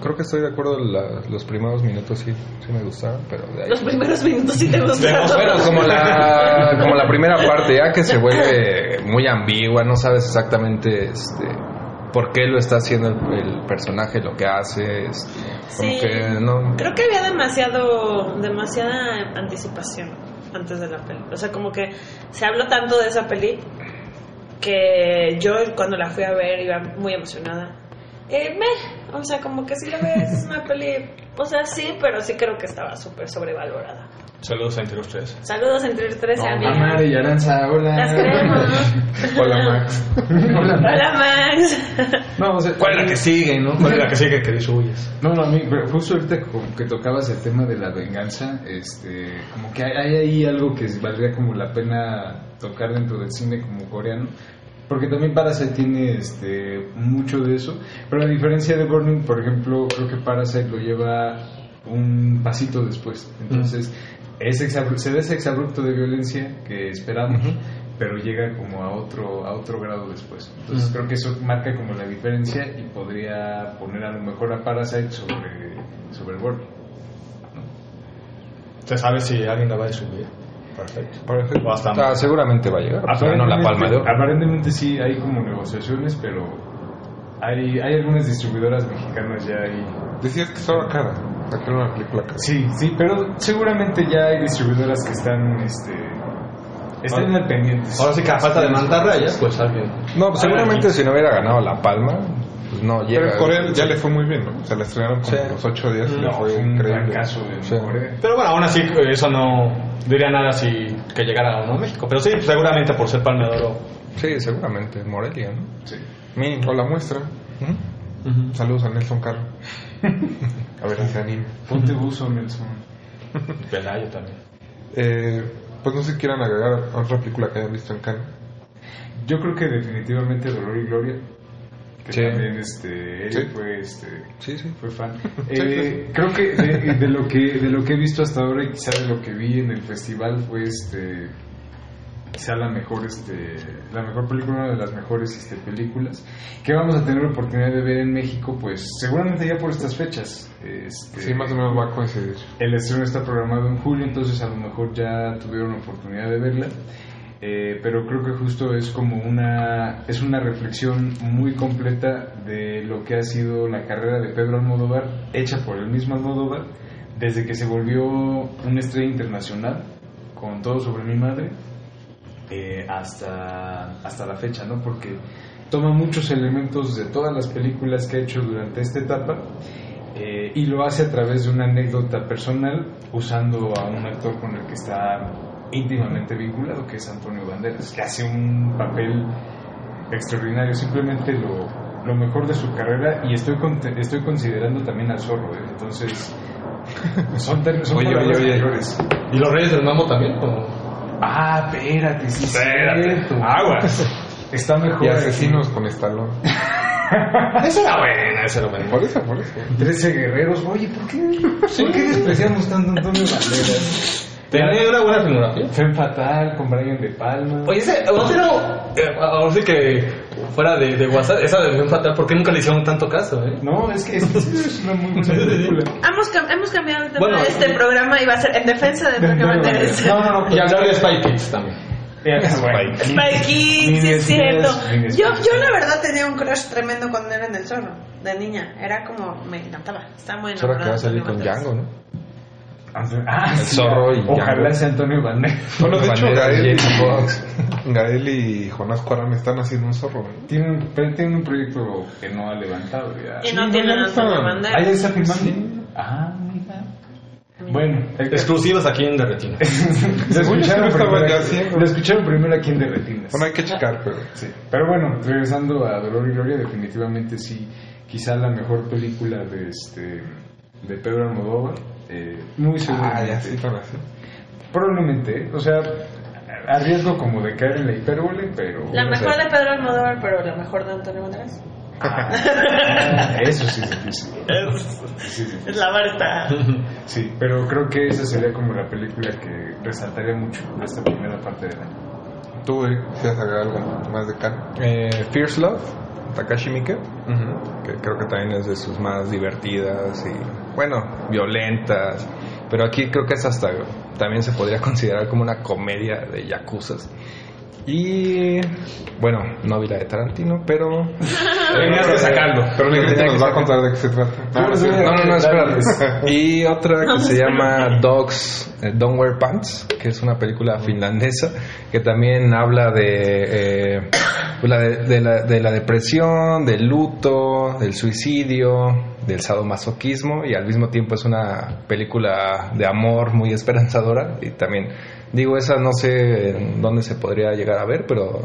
creo que estoy de acuerdo. la- los primeros minutos sí, sí me gustaron, pero de ahí. Los primeros minutos sí te gustaron. Bueno, como la, como la primera parte, ya que se vuelve muy ambigua, no sabes exactamente este, por qué lo está haciendo el, el personaje, lo que hace, este, como Sí. que no. Creo que había demasiado, demasiada anticipación antes de la peli. O sea, como que se habló tanto de esa peli que yo cuando la fui a ver iba muy emocionada. Eh, me, o sea, como que si la ves es una peli, o sea, sí, pero sí creo que estaba súper sobrevalorada. Saludos entre ustedes. Saludos entre 13 No, amigos. Amara y Aranza, hola. Las queremos. Hola, Max. Hola, Max. No, o sea, ¿Cuál es la que sigue, no? ¿Cuál es la que sigue que distribuyes? No, no, a mí, pero justo ahorita como que tocabas el tema de la venganza, este, como que hay, hay ahí algo que valdría como la pena tocar dentro del cine como coreano, porque también Parasite tiene este, mucho de eso, pero a diferencia de Burning, por ejemplo, creo que Parasite lo lleva un pasito después, entonces exabru- se ve ese exabrupto de violencia que esperamos, pero llega como a otro, a otro grado después. Entonces Ujú. creo que eso marca como la diferencia y podría poner a lo mejor a Parasite sobre, sobre Burning. ¿Se sabe si alguien la va a distribuir? Perfecto. Parece- O hasta Ah, seguramente va a llegar. ganó la palma de oro. aparentemente sí hay como negociaciones, pero hay, hay algunas distribuidoras mexicanas ya ahí. Decías que estaba cara. Sacar una película cara. Sí, sí, pero seguramente ya hay distribuidoras que están, este, están Ahora- al. Ahora sí que a falta de mantarrayas, pues alguien. No, pues, seguramente si no hubiera ganado la palma, pues no llega. Pero en Corea ya le fue muy bien, ¿no? O sea, la estrenaron como Sí. los ocho días y le No, fue fue un gran increíble. caso de Sí. Corea. Pero bueno, aún así eso no diría nada si que llegara uno a México. Pero sí, seguramente por ser palma de oro. Sí, seguramente, Morelia, ¿no? Sí. Mínimo. O la muestra. Saludos a Nelson Carro. a ver si se anima. Ponte buzo, Nelson. Pelayo también. Eh, pues no sé si quieran agregar a otra película que hayan visto en Cannes. Yo creo que definitivamente Dolor y Gloria. Que Sí. también este, él Sí. fue, este, Sí, sí. fue fan. Sí, Eh, creo que de, de lo que de lo que he visto hasta ahora y quizá de lo que vi en el festival fue este quizá la mejor este la mejor película una de las mejores este, películas que vamos a tener la oportunidad de ver en México pues seguramente ya por estas fechas este, Sí, más o menos va a coincidir. el estreno está programado en julio, entonces a lo mejor ya tuvieron oportunidad de verla. Eh, pero creo que justo es como una es una reflexión muy completa de lo que ha sido la carrera de Pedro Almodóvar hecha por el mismo Almodóvar desde que se volvió una estrella internacional con todo sobre mi madre eh, hasta hasta la fecha no porque toma muchos elementos de todas las películas que ha hecho durante esta etapa eh, y lo hace a través de una anécdota personal usando a un actor con el que está íntimamente vinculado, que es Antonio Banderas, que hace un papel extraordinario, simplemente lo, lo mejor de su carrera y estoy, con- estoy considerando también al zorro, ¿eh? entonces son, son Oye, oye, oye. ¿Y los Reyes del Mambo también? ¿O? Ah, espérate, sí, Espérate. cierto. Aguas. Está mejor. Y aquí. asesinos con Estalón. Esa era buena, esa era buena. Por eso, por eso. 13 guerreros. Oye, ¿por qué, ¿por qué despreciamos tanto Antonio Banderas? Tenía una buena filmografía. Fue fatal con Brian De Palma. Oye, ese, otro, eh, ahora sí que fuera de, de WhatsApp, esa de Fatal, ¿por qué nunca le hicieron tanto caso, eh? No, es que es, es una muy buena película. Hemos, cam- hemos cambiado el tema Bueno, de este programa y va a ser en defensa de Banderas. No, no, no. Y hablar de Spy Kids también. Spike. Spy Kids, es cierto. Yo, yo la verdad tenía un crush tremendo cuando era en el zorro, de niña. Era como, me encantaba. Estaba muy hora que va enamorada a salir con. Django, ¿no? Ah, el sí, zorro y Ojalá Django. sea Antonio Banderas. Bueno, de hecho, Gael. Gael y Jonás Cuarón están haciendo un zorro. ¿eh? Tienen, pero tienen un proyecto que no ha levantado ya. Y no tienen no a Antonio. Banderas. Ahí está firmando. Ah, mira. Bueno, Exclusivas aquí en Derretina. escucharon, primero, lo escucharon primero aquí en Derretinas. Bueno, hay que checar, pero sí. Pero bueno, regresando a Dolor y Gloria, definitivamente sí, quizá la mejor película de este de Pedro Almodóvar. Eh, muy Ah, seguramente. ya sí, así. Probablemente, ¿eh? o sea, a riesgo como de caer en la hipérbole, pero... La mejor sea, de Pedro Almodóvar, pero la mejor de Antonio Banderas. ah, eso sí es difícil. Sí, sí, Es la Marta. Sí, pero creo que esa sería como la película que resaltaría mucho en esta primera parte del año. Tú, Eric, quisieras agregar algo más de Can. Eh, Fierce Love, Takashi Miike, que creo que también es de sus más divertidas y, bueno, violentas. Pero aquí creo que es hasta, también se podría considerar como una comedia de yakuzas. Y, bueno, no vi la de Tarantino, pero... Tenías que sacarlo. Pero nos va a contar de qué se trata. No, no, no, espérate. Y otra que se llama Dogs eh, Don't Wear Pants, que es una película finlandesa que también habla de, eh, pues la de, de la, de la depresión, del luto, del suicidio, del sadomasoquismo y al mismo tiempo es una película de amor muy esperanzadora y también digo esa no sé en dónde se podría llegar a ver pero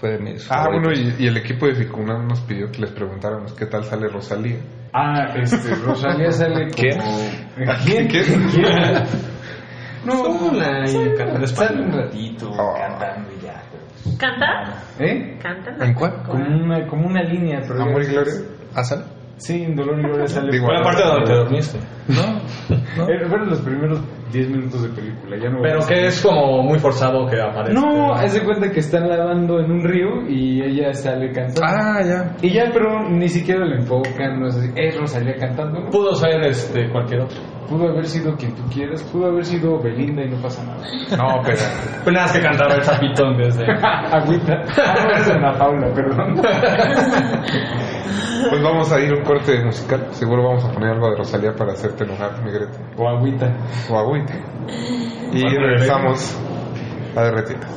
fue de mis Ah, bueno, favoritos. y, y el equipo de Ficunam nos pidió que les preguntáramos qué tal sale Rosalía. Ah, este, Rosalía sale como... ¿Quién? ¿Quién? ¿Quién? ¿Quién? No, Sola y sale- un ratito Oh. cantando y ya. pero- ¿Canta? ¿Eh? ¿Canta? ¿En cuál? Como una, como una línea, pero Amor y Gloria. ¿Ah, sale? Sí, en Dolor y Gloria sale. Digo, Fue la parte donde te dormiste. No, Eh, Fueron los primeros 10 minutos de película, ya no Pero que es como muy forzado que aparezca. No, haz de cuenta que están lavando en un río y ella sale cantando. Ah, ya. Y ya, pero ni siquiera le enfocan, no es así. Es Rosalía cantando. ¿no? Pudo ser este, cualquier otro. Pudo haber sido quien tú quieras, pudo haber sido Belinda y no pasa nada. No, pero Pues nada, más que cantaba el sapito en vez de. Agüita. Ah, no, es Ana Paula, perdón. Pues vamos a ir a un corte musical. Seguro vamos a poner algo de Rosalía para hacerte enojar, Negrete. O agüita. O agüita. Y regresamos a Derretinas.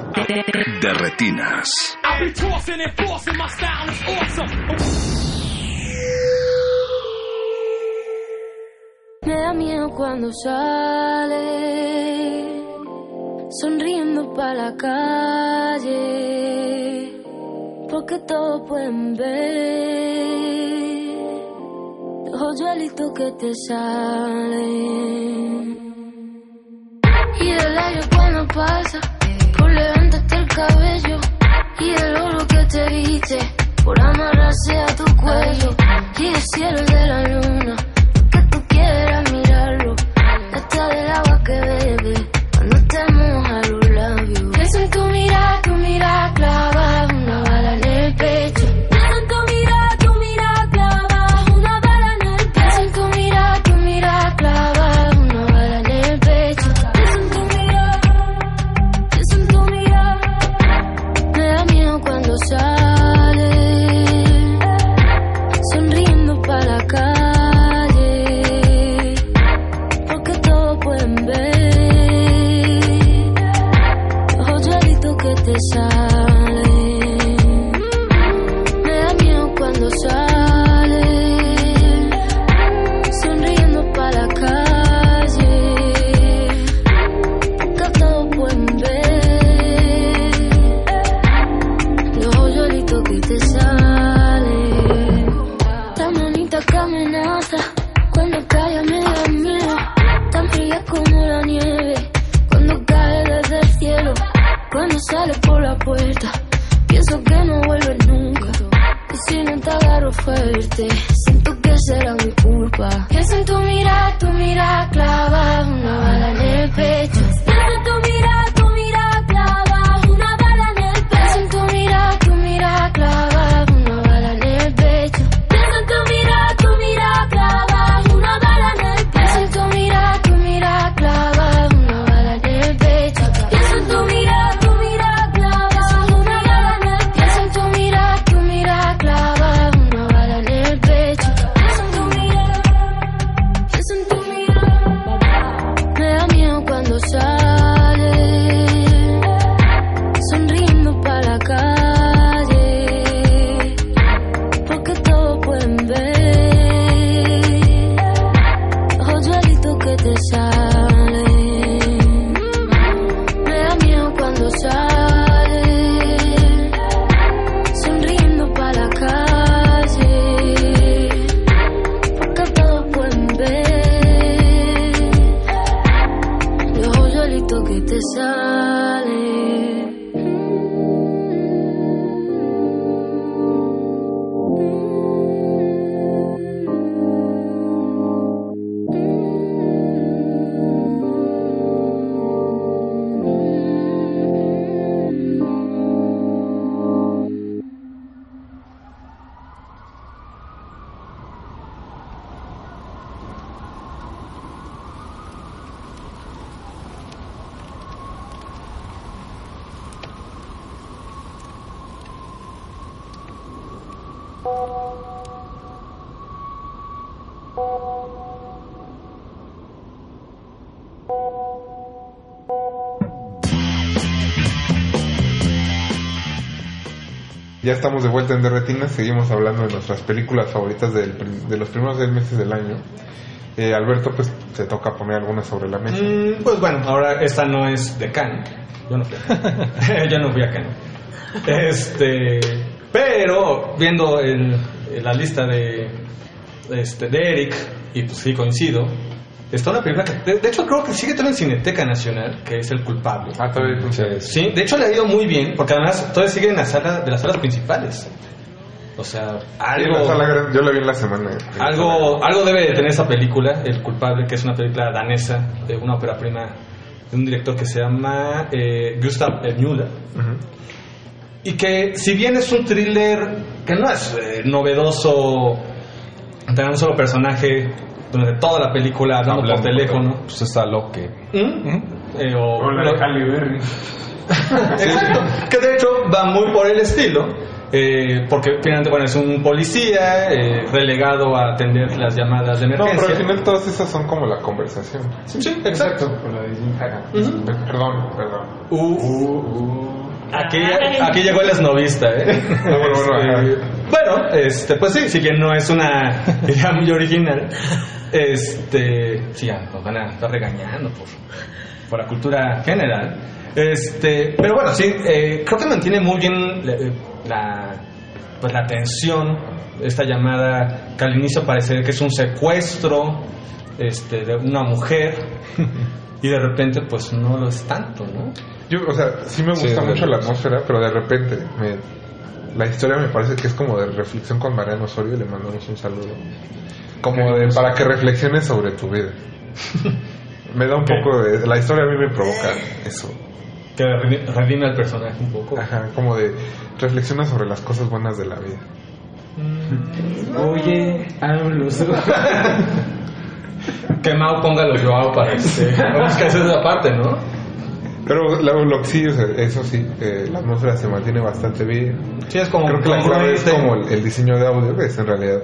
De retinas. I be tossing and forcing, my style is awesome. Me da miedo cuando sale, sonriendo para la calle, porque todos pueden ver hoyuelitos que te salen. Y el aire cuando pasa, por levantarte el cabello, y el oro que te viste, por amarrarse a tu cuello, y el cielo de la luna que tú quieras mirarlo, hasta del agua que bebe, estamos de vuelta en Derretinas, seguimos hablando de nuestras películas favoritas del de los primeros seis meses del año. Eh, Alberto, pues te toca poner algunas sobre la mesa. Mm, pues bueno, ahora esta no es de Cannes. Yo no fui a Yo no fui a Cannes. Este, pero viendo el- la lista de, este, de Eric, y pues sí coincido, está una película que, de, de hecho creo que sigue todavía en Cineteca Nacional, que es El Culpable. Ah, todavía Sí, de hecho le ha ido muy bien, porque además todavía sigue en la sala, de las salas principales. O sea, Sí, algo... la yo la vi en la semana. Algo, algo debe de tener esa película, El culpable, que es una película danesa de una ópera prima de un director que se llama eh, Gustav Müller. Y que si bien es un thriller que no es eh, novedoso, tener un solo personaje durante toda la película hablando, por teléfono. Pues está Loque. ¿Mm? Eh, o, O la de Halle Berry. Exacto. Que de hecho va muy por el estilo. Eh, porque finalmente bueno, es un policía eh, relegado a atender las llamadas de No, emergencia. pero al final todas esas son como la conversación. Sí, exacto. Con la de Jim Hackman. Ujú. Perdón, perdón. Uh, Aquí, aquí llegó el esnovista, ¿eh? No, bueno, bueno, Este, bueno, este, pues sí, si bien no es una idea muy original, este, sí, nos van a estar regañando por, por la cultura general. Este, pero bueno, sí, eh, creo que mantiene muy bien la, pues la tensión, esta llamada que al inicio parece que es un secuestro este, de una mujer y de repente pues no lo es tanto, ¿no? Yo, o sea, sí me gusta mucho la atmósfera, pero de repente me, la historia me parece que es como de reflexión con Mariano Osorio, le mandamos un saludo. Como de para que reflexiones sobre tu vida. Me da un poco de... La historia a mí me provoca eso. Que redi- redime al personaje un poco. Ajá, como de reflexiona sobre las cosas buenas de la vida. Oye, háblos. que Mao ponga los Joao para este. Vamos que hacer esa parte, ¿no? Pero lo, lo sí, o sea, eso sí, eh, la atmósfera se mantiene bastante bien. Sí, es como Creo que la clave es congruente. como el, el diseño de audio, que es en realidad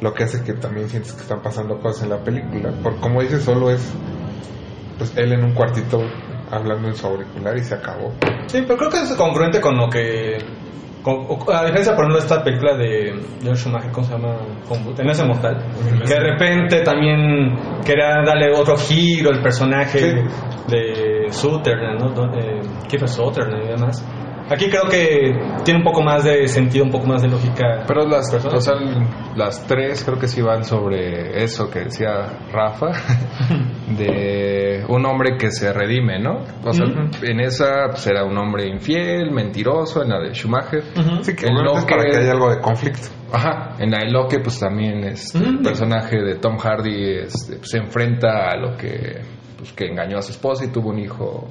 lo que hace que también sientes que están pasando cosas en la película. Por como dices, solo es pues él en un cuartito hablando en su auricular y se acabó. Sí, pero creo que es congruente con lo que. con- a diferencia, por ejemplo, de esta película de George Schumacher, ¿cómo se llama? En ese mortal. Que de repente también quería darle otro giro al personaje de Sutherland, ¿no? Do- Eh, Kiefer Sutherland y demás. Aquí creo que tiene un poco más de sentido, un poco más de lógica. Pero las, personas. o sea, las tres creo que sí van sobre eso que decía Rafa, de un hombre que se redime, ¿no? O sea, en esa pues, era un hombre infiel, mentiroso, en la de Schumacher. Sí, que En es Loque- para que haya algo de conflicto. Ajá, en la de Loque pues también es el personaje de Tom Hardy este, pues, se enfrenta a lo que pues, que engañó a su esposa y tuvo un hijo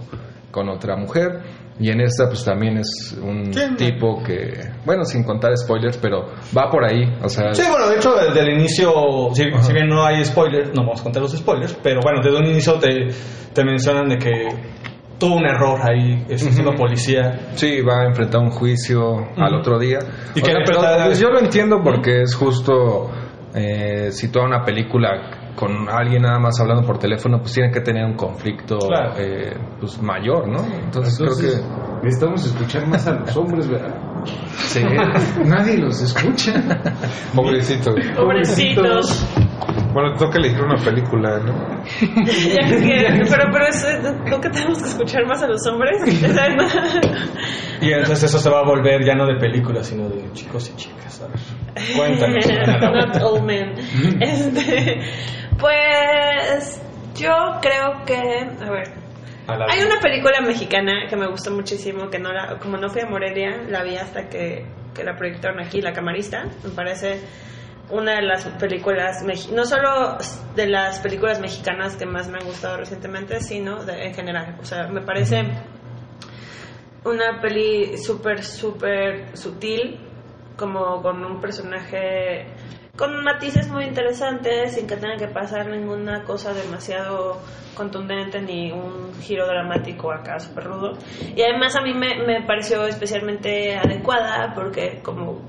con otra mujer y en esta pues también es un Sí. tipo que bueno sin contar spoilers pero va por ahí o sea Sí, bueno, de hecho, desde el inicio, si, si bien no hay spoilers, no vamos a contar los spoilers, pero bueno, desde un inicio te, te mencionan de que tuvo un error ahí, este, siendo policía. Sí, va a enfrentar un juicio al otro día. Y O que sea, verdad- pues, yo lo entiendo porque es justo eh, si toda una película con alguien nada más hablando por teléfono, pues tiene que tener un conflicto Claro. eh, pues mayor, ¿no? Entonces, Entonces, creo necesitamos escuchar más a los hombres, ¿verdad? que sí. Nadie los escucha. Pobrecito. Pobrecitos. Bueno, toca elegir una película, ¿no? Ya que- pero, pero es, ¿no que tenemos que escuchar más a los hombres? Y entonces eso se va a volver ya no de película, sino de chicos y chicas. A ver, cuéntanos. Not all men. Este, pues yo creo que, a ver, hay una película mexicana que me gustó muchísimo, que no la, como no fui a Morelia, la vi hasta que, que la proyectaron aquí, La Camarista. Me parece una de las películas, no solo de las películas mexicanas que más me han gustado recientemente, sino de- en general. O sea, me parece una peli súper, súper sutil, como con un personaje con matices muy interesantes, sin que tenga que pasar ninguna cosa demasiado contundente ni un giro dramático acá súper rudo. Y además a mí me, me pareció especialmente adecuada porque como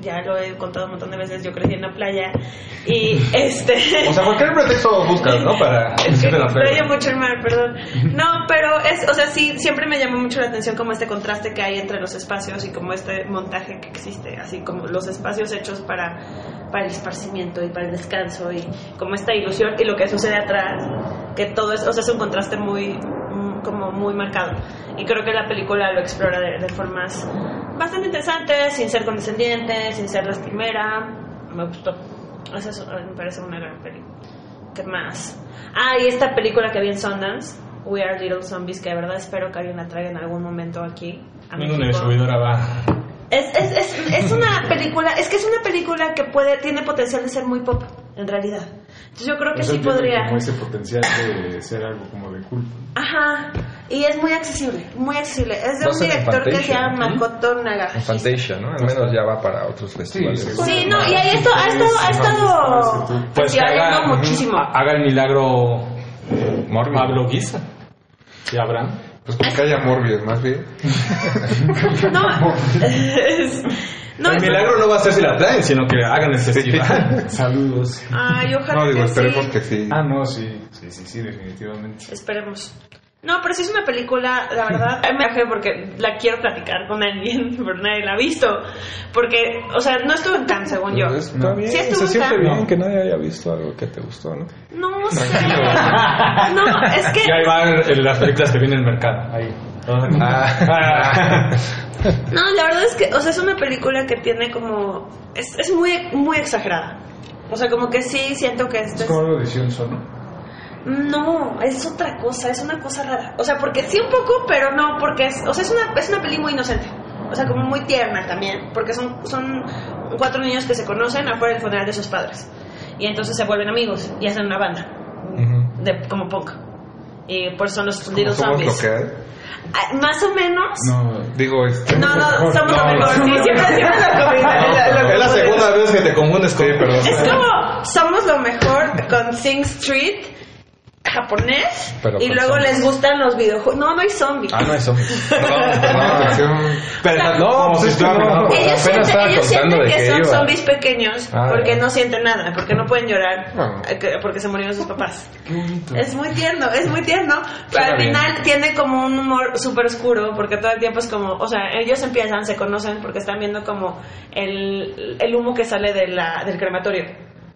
ya lo he contado un montón de veces, yo crecí en la playa y este... O sea, cualquier pretexto buscas, ¿no? Para playa. mucho el mar, perdón. No, pero es, o sea, sí, siempre me llamó mucho la atención como este contraste que hay entre los espacios y como este montaje que existe, así como los espacios hechos para, para el esparcimiento y para el descanso y como esta ilusión y lo que sucede atrás, que todo es, o sea, es un contraste muy, mm, como muy marcado. Y creo que la película lo explora de, de formas bastante interesantes, sin ser condescendiente, sin ser lastimera. Me gustó. Esa es- me parece una gran película. ¿Qué más? Ah, y esta película que vi en Sundance, We Are Little Zombies, que de verdad espero que alguien la traiga en algún momento aquí. A Ninguna distribuidora va. Es, es, es, es una película, es que es una película que puede, tiene potencial de ser muy pop, en realidad. Entonces yo creo que Eso sí tiene podría. Como ese potencial de ser algo como de culto. Ajá. Y es muy accesible, muy accesible. Es de un director que se llama. Makoto Nagahashi. En Fantasia, ¿no? Al menos ya va para otros festivales. Sí, no, y ahí esto, ha estado, ha estado Pues que festivalando haga, muchísimo. haga el milagro Pablo Guisa. Y Abraham. Pues que haya Morbius, más bien. No, es- no, el milagro no va a ser si la traen, sino que hagan el festival. Saludos. Ay, ojalá No, digo, que esperemos sí. que sí. Ah, no, sí, sí, sí, sí, definitivamente. Esperemos. No, pero sí es una película, la verdad, me bajé porque la quiero platicar con alguien, pero nadie la ha visto. Porque, o sea, no estuvo en Cannes, según yo. Pues Está bien, Sí estuvo se en siente bien que nadie haya visto algo que te gustó, ¿no? No sé. No, es que... Y ahí van las películas que vienen al mercado. Ahí. Ah. No, la verdad es que, o sea, es una película que tiene como... Es, es muy, muy exagerada. O sea, como que sí siento que esto Es es... como algo de Sono. No, es otra cosa, es una cosa rara. O sea, porque sí un poco, pero no, porque es, o sea, es una, es una peli muy inocente. O sea, como muy tierna también, porque son, son cuatro niños que se conocen afuera del funeral de sus padres. Y entonces se vuelven amigos y hacen una banda, de, como punk. Y por eso son los Little Zombies. que hay. Más o menos. No, digo, este. No, no, somos lo mejor. Sí, siempre, siempre lo Es la segunda vez que te confundes con. Es como somos lo mejor con Sing Street japonés Pero y luego zombies. les gustan los videojuegos. No, no hay zombies. Ah, no hay zombies. No, Pero No, pues es no. ellos sienten, ellos sienten que que son iba. zombies pequeños Ah, porque ya. no sienten nada, porque no pueden llorar eh, que- porque se murieron sus papás. Qué bonito. Es muy tierno, es muy tierno. Pero Suena al bien. final tiene como un humor súper oscuro, porque todo el tiempo es como, o sea, ellos empiezan, se conocen porque están viendo como el, el humo que sale de la, del crematorio.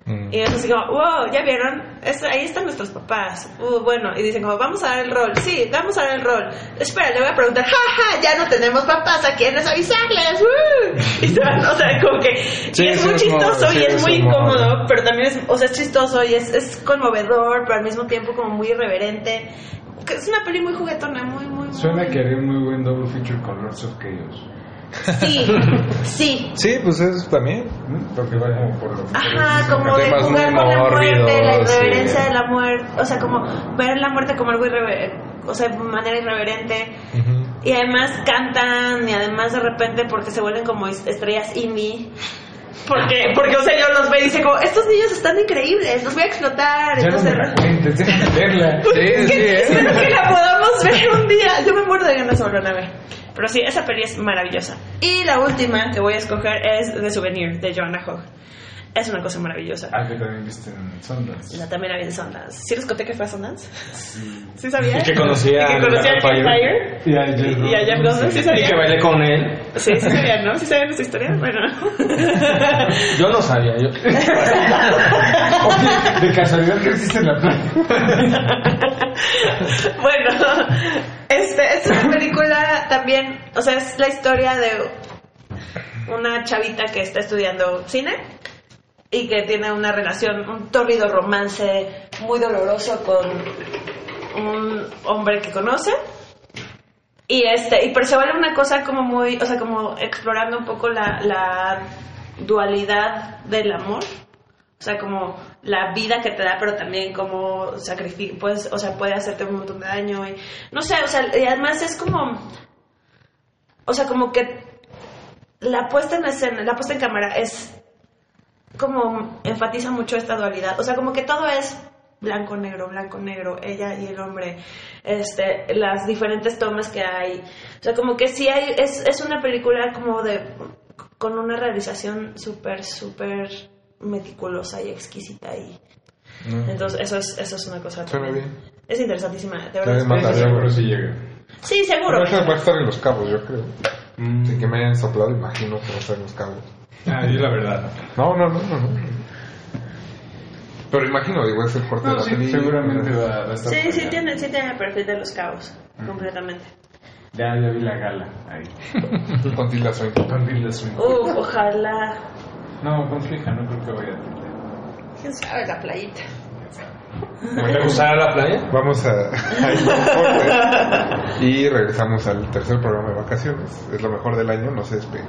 Mm. Y es así como, wow, ¿ya vieron? Ahí están nuestros papás. Uh, bueno, y dicen como, vamos a dar el rol. Sí, vamos a dar el rol. Espera, le voy a preguntar, jaja, ya no tenemos papás, ¿a quiénes avisarles? ¡Uh! Y se van, o sea, como que... Sí, y es muy es chistoso y es es muy incómodo, pero también es, o sea, es chistoso y es, es conmovedor, pero al mismo tiempo como muy irreverente. Es una peli muy juguetona, muy, muy, muy... Suena que haría un muy buen double feature con Lords of Chaos. Sí, sí. Sí, pues eso también. Porque va como por lo Ajá, como de jugar con la muerte, la irreverencia sí. de la muerte, o sea, como ver la muerte como algo irreverente, o sea, de manera irreverente. Y además cantan y además de repente porque se vuelven como es- estrellas indie. Porque, porque, o sea, yo los veo y dice como, estos niños están increíbles, los voy a explotar. Ya no Entonces, me cuentes, déjame verla. Pues es Sí, que sí, ¿eh? espero que la podamos ver un día. Yo me muero de ganas de volverla a ver. Pero sí, esa peli es maravillosa. Y la última que voy a escoger es The Souvenir de Joanna Hogg. Es una cosa maravillosa. Ah, que también viste en Sundance. La también la vi en Sundance. ¿Sí les conté que fue a Sundance? ¿Sí sabía? Y que conocía Y que a conocía a Fire. Y a Jeff Y a Jeff Goldblum, ¿sí Y sabía? que bailé con él. Sí, sí sabían, ¿no? ¿Sí sabían esa historia? Bueno. Yo no sabía. Yo... Oye, de casualidad que existe en la playa. bueno, este, es una película también, o sea, es la historia de una chavita que está estudiando cine y que tiene una relación, un tórrido romance muy doloroso con un hombre que conoce. Y este, y vuelve una cosa como muy, o sea, como explorando un poco la, la dualidad del amor. O sea, como la vida que te da, pero también como sacrificio, pues, o sea, puede hacerte un montón de daño. Y, no sé, o sea, y además es como, o sea, como que la puesta en escena, la puesta en cámara es como enfatiza mucho esta dualidad. O sea, como que todo es blanco, negro, blanco, negro, ella y el hombre, este, las diferentes tomas que hay. O sea, como que sí hay, es, es una película como de con una realización súper, súper meticulosa y exquisita. Y, Mm. Entonces, eso es, eso es una cosa. Bien. Es interesantísima, de verdad. Seguro si llega. Sí, seguro. Va a estar en los cabos, yo creo. Sin que me hayan soplado, imagino que va a estar en los cabos. Ah, di la verdad. No, no, no, no. no. Pero imagino, digo, es el corte No, de la sí, película. seguramente va, a estar. Sí, sí tiene, sí tiene perfil de los cabos, completamente. Ya, ya vi la gala ahí. Con Tilda Swinton. Con Tilda Swinton. Uf, ojalá. No, con su hija, no creo que vaya a Tilda. ¿Quién sabe la playita? ¿Te gustará la playa? Vamos a, a ir a un corte y regresamos al tercer programa de vacaciones. Es lo mejor del año, no se despeguen.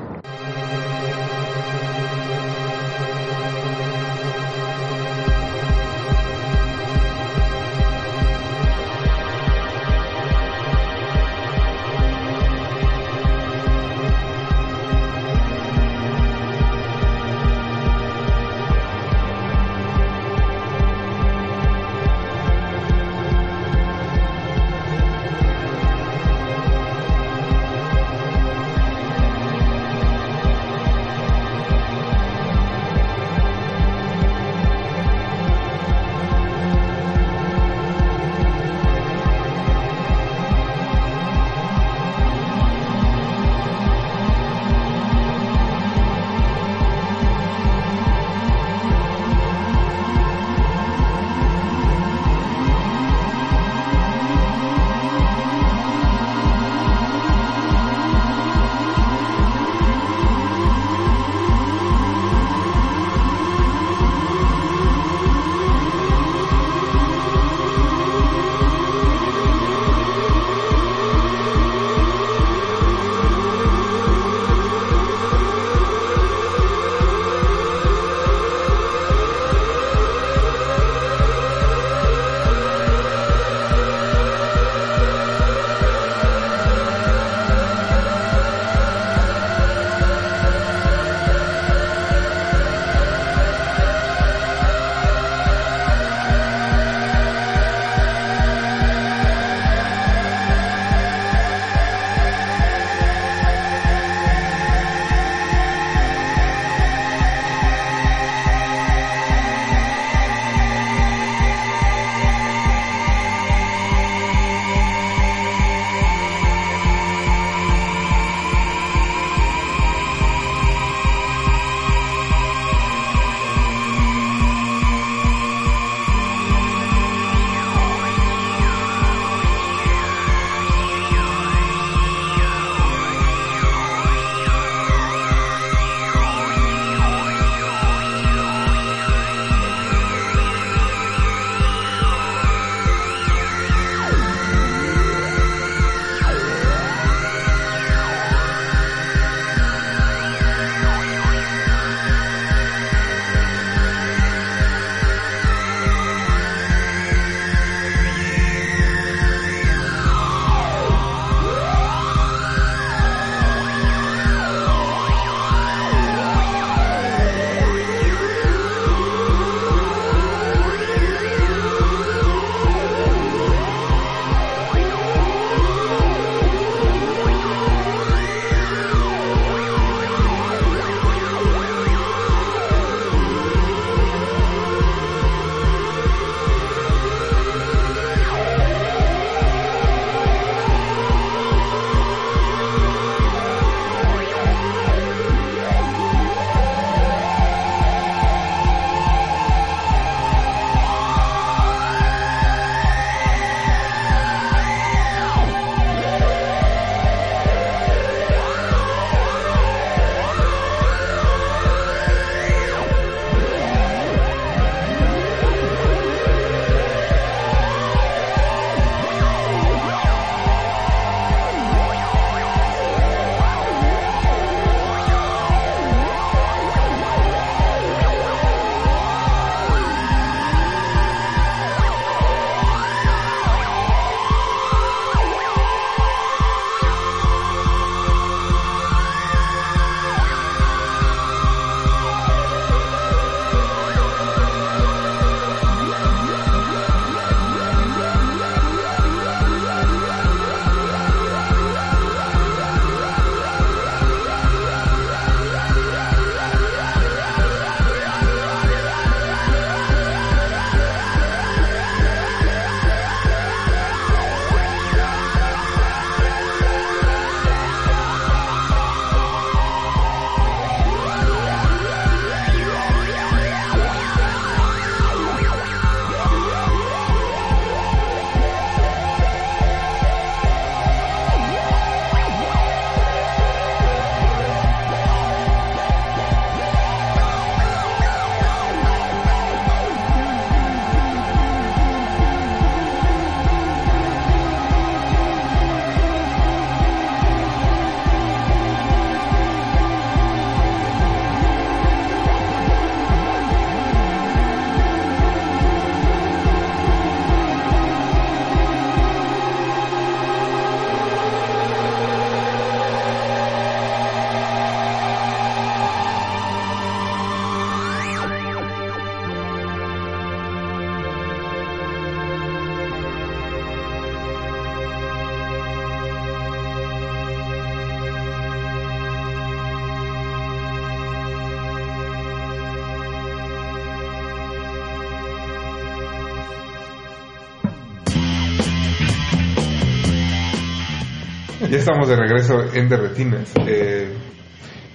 Estamos de regreso en Derretines. Eh,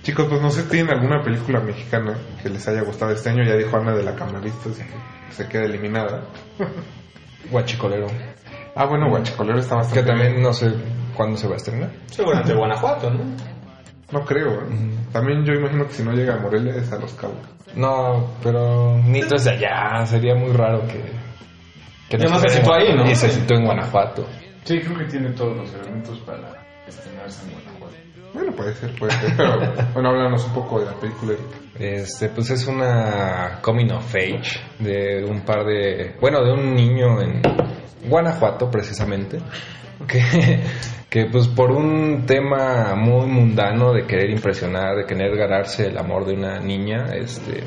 chicos, pues no sé, ¿tienen alguna película mexicana que les haya gustado este año? Ya dijo Ana de la Camarista, así que se queda eliminada. Guachicolero. Ah, bueno, Guachicolero está bastante Que también bien. no sé cuándo se va a estrenar. Seguramente Guanajuato, ¿no? No creo. ¿eh? También yo imagino que si no llega a Morelia es a Los Cabos. No, pero Nito es de allá. Sería muy raro que. que además se sitúa ahí, ¿no? Y se sitúa en Guanajuato. Sí, creo que tiene todos los elementos para estrenarse en Guanajuato. Bueno, puede ser, puede ser. Pero bueno, háblanos un poco de la película. Este, pues es una coming of age de un par de, bueno, de un niño en Guanajuato precisamente, que, que pues por un tema muy mundano de querer impresionar, de querer ganarse el amor de una niña, este,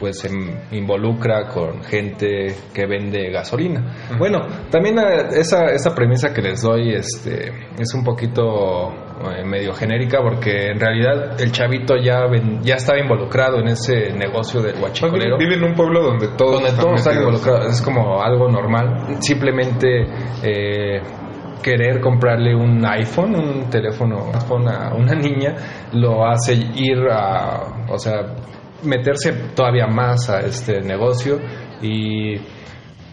pues se involucra con gente que vende gasolina. Bueno, también eh, esa, esa premisa que les doy este, es un poquito eh, medio genérica porque en realidad el chavito ya, ven- ya estaba involucrado en ese negocio del huachicolero. Vive en un pueblo donde todos donde están todos están metidos. involucrados. Es como algo normal. Simplemente eh, querer comprarle un iPhone, un teléfono iPhone a una niña, lo hace ir a, o sea, meterse todavía más a este negocio y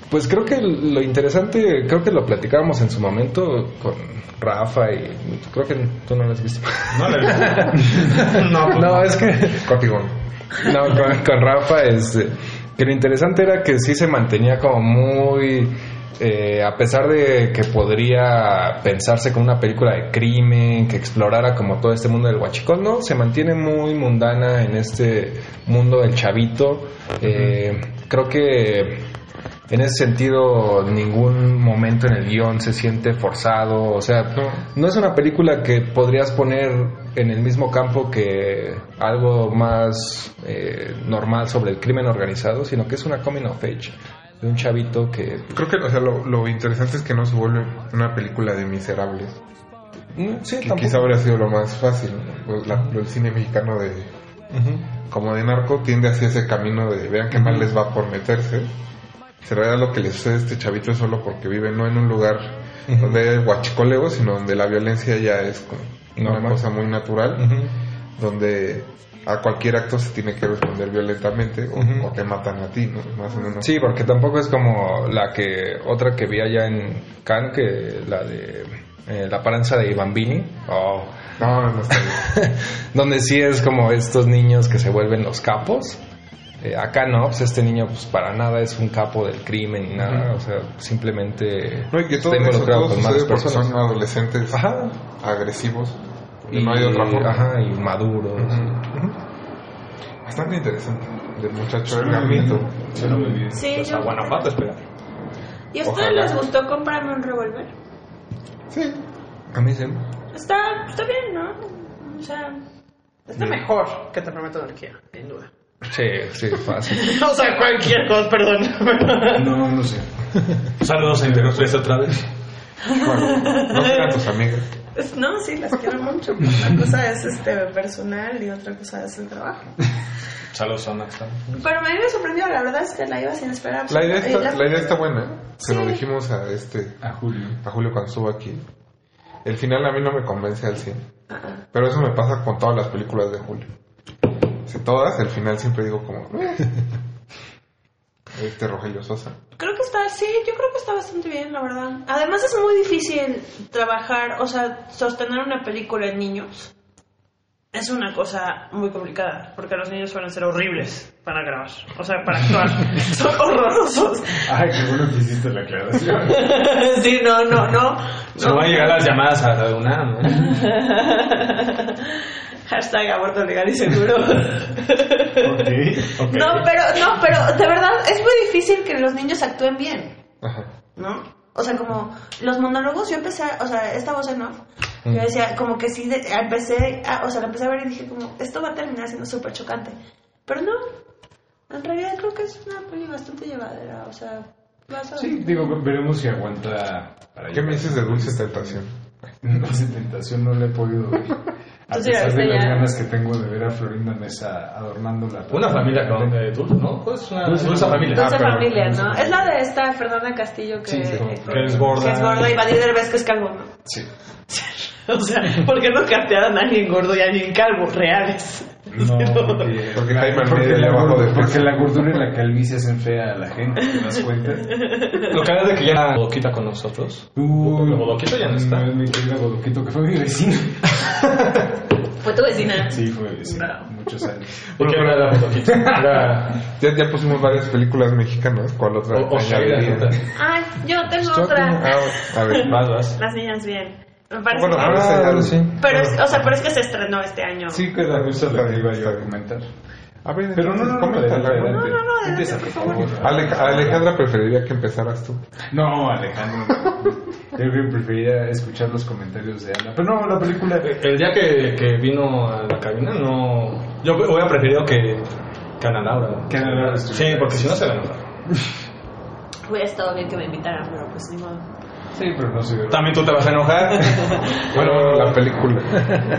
pues creo que lo interesante, creo que lo platicábamos en su momento con Rafa y creo que tú no lo has visto. No lo he visto. No, pues no, no. es que Contigo. no, con, con Rafa, este, que lo interesante era que sí se mantenía como muy, eh, a pesar de que podría pensarse como una película de crimen, que explorara como todo este mundo del huachicol, no, se mantiene muy mundana en este mundo del chavito. Eh, Creo que en ese sentido ningún momento en el guion se siente forzado, o sea, no es una película que podrías poner en el mismo campo que algo más eh, normal sobre el crimen organizado, sino que es una coming of age de un chavito que... Creo que o sea, lo, lo interesante es que no se vuelve una película de miserables. Mm, Sí, que quizá habría sido lo más fácil. Pues la- el cine mexicano de como de narco tiende hacia ese camino de vean qué mal les va por meterse. Si en realidad lo que le sucede a este chavito es solo porque vive no en un lugar donde hay guachicoleo, sino donde la violencia ya es como una cosa muy natural, donde a cualquier acto se tiene que responder violentamente o, Ujú. o te matan a ti, ¿no? Más o menos. Sí, porque tampoco es como la que otra que vi allá en Cannes, que la de eh, la paranza de Bambini, oh, No, no está bien. donde sí es como estos niños que se vuelven los capos. Eh, acá no, pues este niño pues para nada es un capo del crimen ni nada, o sea, simplemente No, y que todo está eso involucrado todo con malas personas. son adolescentes Ajá. agresivos. Y no hay otra forma. Ajá, y maduros. Bastante interesante. Del muchacho del gamito. bien. Suena muy bien. Sí, Pues yo- a Guanajuato, espera. ¿Y a ustedes les gustó comprarme un revólver? Sí. A mí sí. Está, está bien, ¿no? O sea, está mejor que te prometo anarquía, sin duda. Sí, sí, fácil. o sea, cualquier cosa, perdón. No, no sé. Saludos a Internet otra vez. Bueno, no serán tus amigas. No, sí, las quiero mucho. Una cosa es este personal y otra cosa es el trabajo. Saludos a Ana. Pero a mí me sorprendió, la verdad es que la iba sin esperar. La idea está, la- idea está buena. ¿eh? Se lo Sí. dijimos a este A Julio. a Julio cuando estuvo aquí. El final a mí no me convence al 100. Ah, Pero eso me pasa con todas las películas de Julio. Si todas, el final siempre digo como... "Eh". Este Rogelio Sosa. Creo sí, yo creo que está bastante bien, la verdad. Además es muy difícil trabajar, o sea, sostener una película en niños. Es una cosa muy complicada, porque los niños suelen ser horribles para grabar, o sea, para actuar. Son horrorosos. Ay, qué bueno que hiciste la aclaración. sí, no, no, no. Se van a llegar las llamadas a la UNAM, ¿no? Hashtag aborto legal y seguro. ok, ok. No, pero, no, pero de verdad es muy difícil que los niños actúen bien, Ajá. ¿no? O sea, como los monólogos, yo empecé, a- o sea, esta voz en off, Mm. yo decía, como que sí, de- empecé, a- o sea, la empecé a ver y dije, como, esto va a terminar siendo súper chocante. Pero no, en realidad creo que es una peli bastante llevadera, o sea, vas a Sí, digo, veremos si aguanta para ¿Qué me dices de Dulce Tentación? Dulce Tentación no la he podido ver. A pesar de las ganas que tengo de ver a Florinda Mesa adornando la Una familia con de dulce, ¿no? Pues una Dulce dulce familia. Dulce Ah, familia, ¿no? Es la de esta Fernanda Castillo que, Sí, sí, que- que es gorda. Que es gorda y Vadir Derbez que es calvo, ¿no? Sí. O sea, ¿por qué no castearon a alguien gordo y a alguien calvo reales? No, porque, Porque Jaime porque Almeida la, le bajó de gordura- porque peso. la gordura y la calvicie hacen fea a la gente, ¿te das cuenta? Lo que es de que ya Bodoquita con nosotros. Uy, Bodoquito ya no está. Mi querida Bodoquito, que fue mi vecina. Fue tu vecina. Sí, fue mi vecina, muchos años. ¿Por qué era Bodoquito? Era... Ya, ya pusimos varias películas mexicanas. ¿Cuál otra? O- o Ay, yo tengo otra. tengo- ah, a ver. Vas, vas. Las niñas bien. Me parece Bueno, que- sí. Pero, es, o sea, pero es que se estrenó este año. Sí, que la justo la que iba yo a comentar. A ver, Pero no, no, no, ¿no? adelante. No, no, no, Empieza, por favor. Ale- Alejandra preferiría que empezaras tú. No, Alejandro. Yo preferiría escuchar los comentarios de Ana. Pero no, la película. El día que, que vino a la cabina, no. Yo hubiera preferido que. Que Ana Laura. Que Ana Laura Sí, porque si no se la nota. Hubiera estado bien que me invitaran, pero pues ni modo. Sí, pero no soy También tú te vas a enojar. Bueno, la película.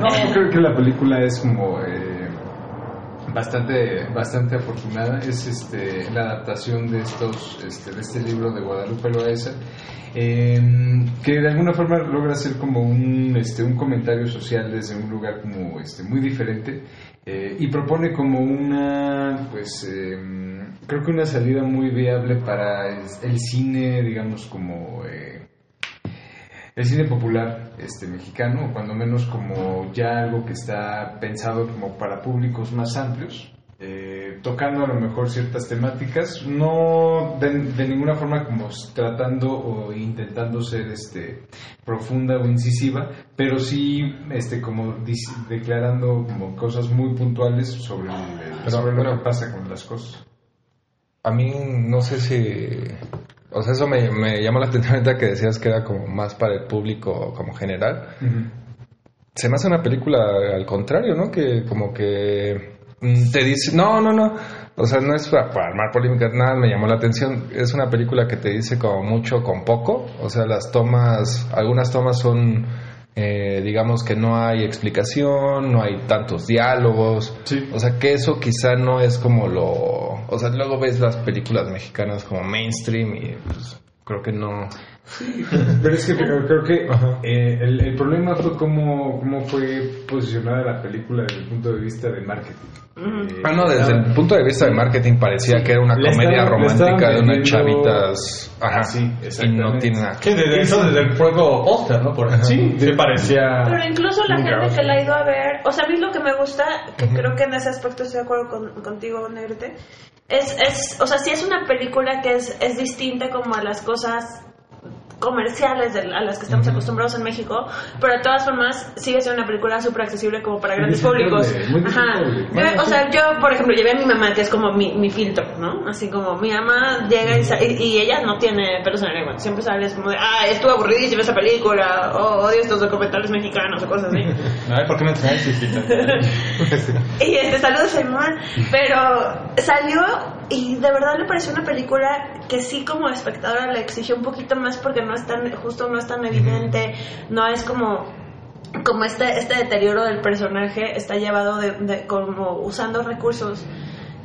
No, yo creo que la película es como eh, bastante bastante afortunada. Es este la adaptación de estos este, de este libro de Guadalupe Loaesa. eh, que de alguna forma logra hacer como un este un comentario social desde un lugar como este muy diferente eh, y propone como una pues eh, creo que una salida muy viable para el, el cine digamos como eh, el cine popular este mexicano, o cuando menos como ya algo que está pensado como para públicos más amplios, eh, tocando a lo mejor ciertas temáticas, no de, de ninguna forma como tratando o intentando ser este profunda o incisiva, pero sí este como dis- declarando como cosas muy puntuales sobre, el- Pero, lo bueno. que pasa con las cosas. A mí no sé si... O sea, eso me, me llamó la atención ahorita que decías que era como más para el público como general. Se me hace una película al contrario, ¿no? Que como que mm, te dice... No, no, no. O sea, no es para, para armar polémica, nada, me llamó la atención. Es una película que te dice como mucho con poco. O sea, las tomas, algunas tomas son, eh, digamos que no hay explicación, no hay tantos diálogos. O sea, que eso quizá no es como lo... O sea, luego ves las películas mexicanas como mainstream y pues creo que no... Pero es que creo, creo que eh, el, el problema fue cómo, cómo fue posicionada la película desde el punto de vista de marketing. Eh, Ah, no, desde el punto de vista de marketing parecía que era una Le comedia romántica de unas chavitas. Ajá. Sí, y no exactamente. tiene nada Sí, desde, eso desde el propio póster, ¿no? Por. Sí, sí parecía. Pero incluso la gente que la ha ido a ver, o sea, a mí lo que me gusta, que creo que en ese aspecto estoy de acuerdo con- contigo, Negrete, es, es, o sea, sí es una película que es, es distinta como a las cosas comerciales de- a las que estamos acostumbrados en México, pero de todas formas sigue siendo una película súper accesible como para grandes públicos. muy Ajá. Yo, o sea, yo, por ejemplo, llevé a mi mamá, que es como mi, mi filtro, ¿no? Así como mi mamá llega y, y, y ella no tiene pelos en la lengua, siempre sale es como de, ah, estuve aburridísima esa película, o odio estos documentales mexicanos o cosas así. Ay, ¿por qué me traes, hijita? Y este, saludos a mi mamá. Pero salió y de verdad me pareció una película que sí como espectadora le exigió un poquito más porque no es tan, justo no es tan evidente, no es como como este, este deterioro del personaje está llevado de, de- como usando recursos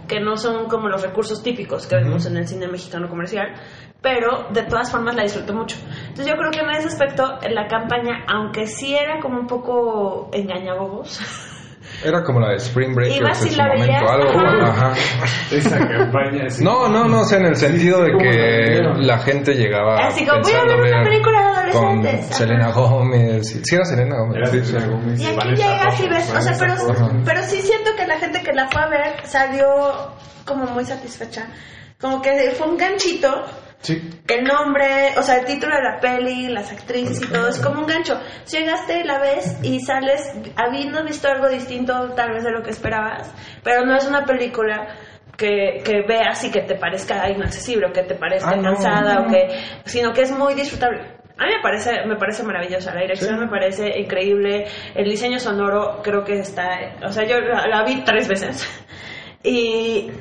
que no son como los recursos típicos que vemos en el cine mexicano comercial, pero de todas formas la disfruto mucho. Entonces yo creo que en ese aspecto la campaña, aunque sí era como un poco engañabobos, Era como la de Spring Breakers en y su la momento, algo. ajá. Ajá. Esa campaña. sí. No, no, no, o sea, en el sentido de ¿cómo la que la gente llegaba Así como, voy a ver una película de con adolescentes. Ajá. Selena Gómez. Sí, era Selena Gómez. Era sí, Selena sí. Gómez. Y aquí llegas y ves, o sea, pero, pero sí siento que la gente que la fue a ver salió como muy satisfecha. Como que fue un ganchito. Sí. El nombre, o sea, el título de la peli, las actrices y todo, es como un gancho. Llegaste y la ves y sales habiendo visto algo distinto tal vez de lo que esperabas, pero no es una película que, que veas y que te parezca inaccesible o que te parezca Ah, cansada no. o que, sino que es muy disfrutable. A mí me parece, me parece maravillosa, la dirección me parece increíble, el diseño sonoro creo que está, o sea, yo la, la vi tres veces y,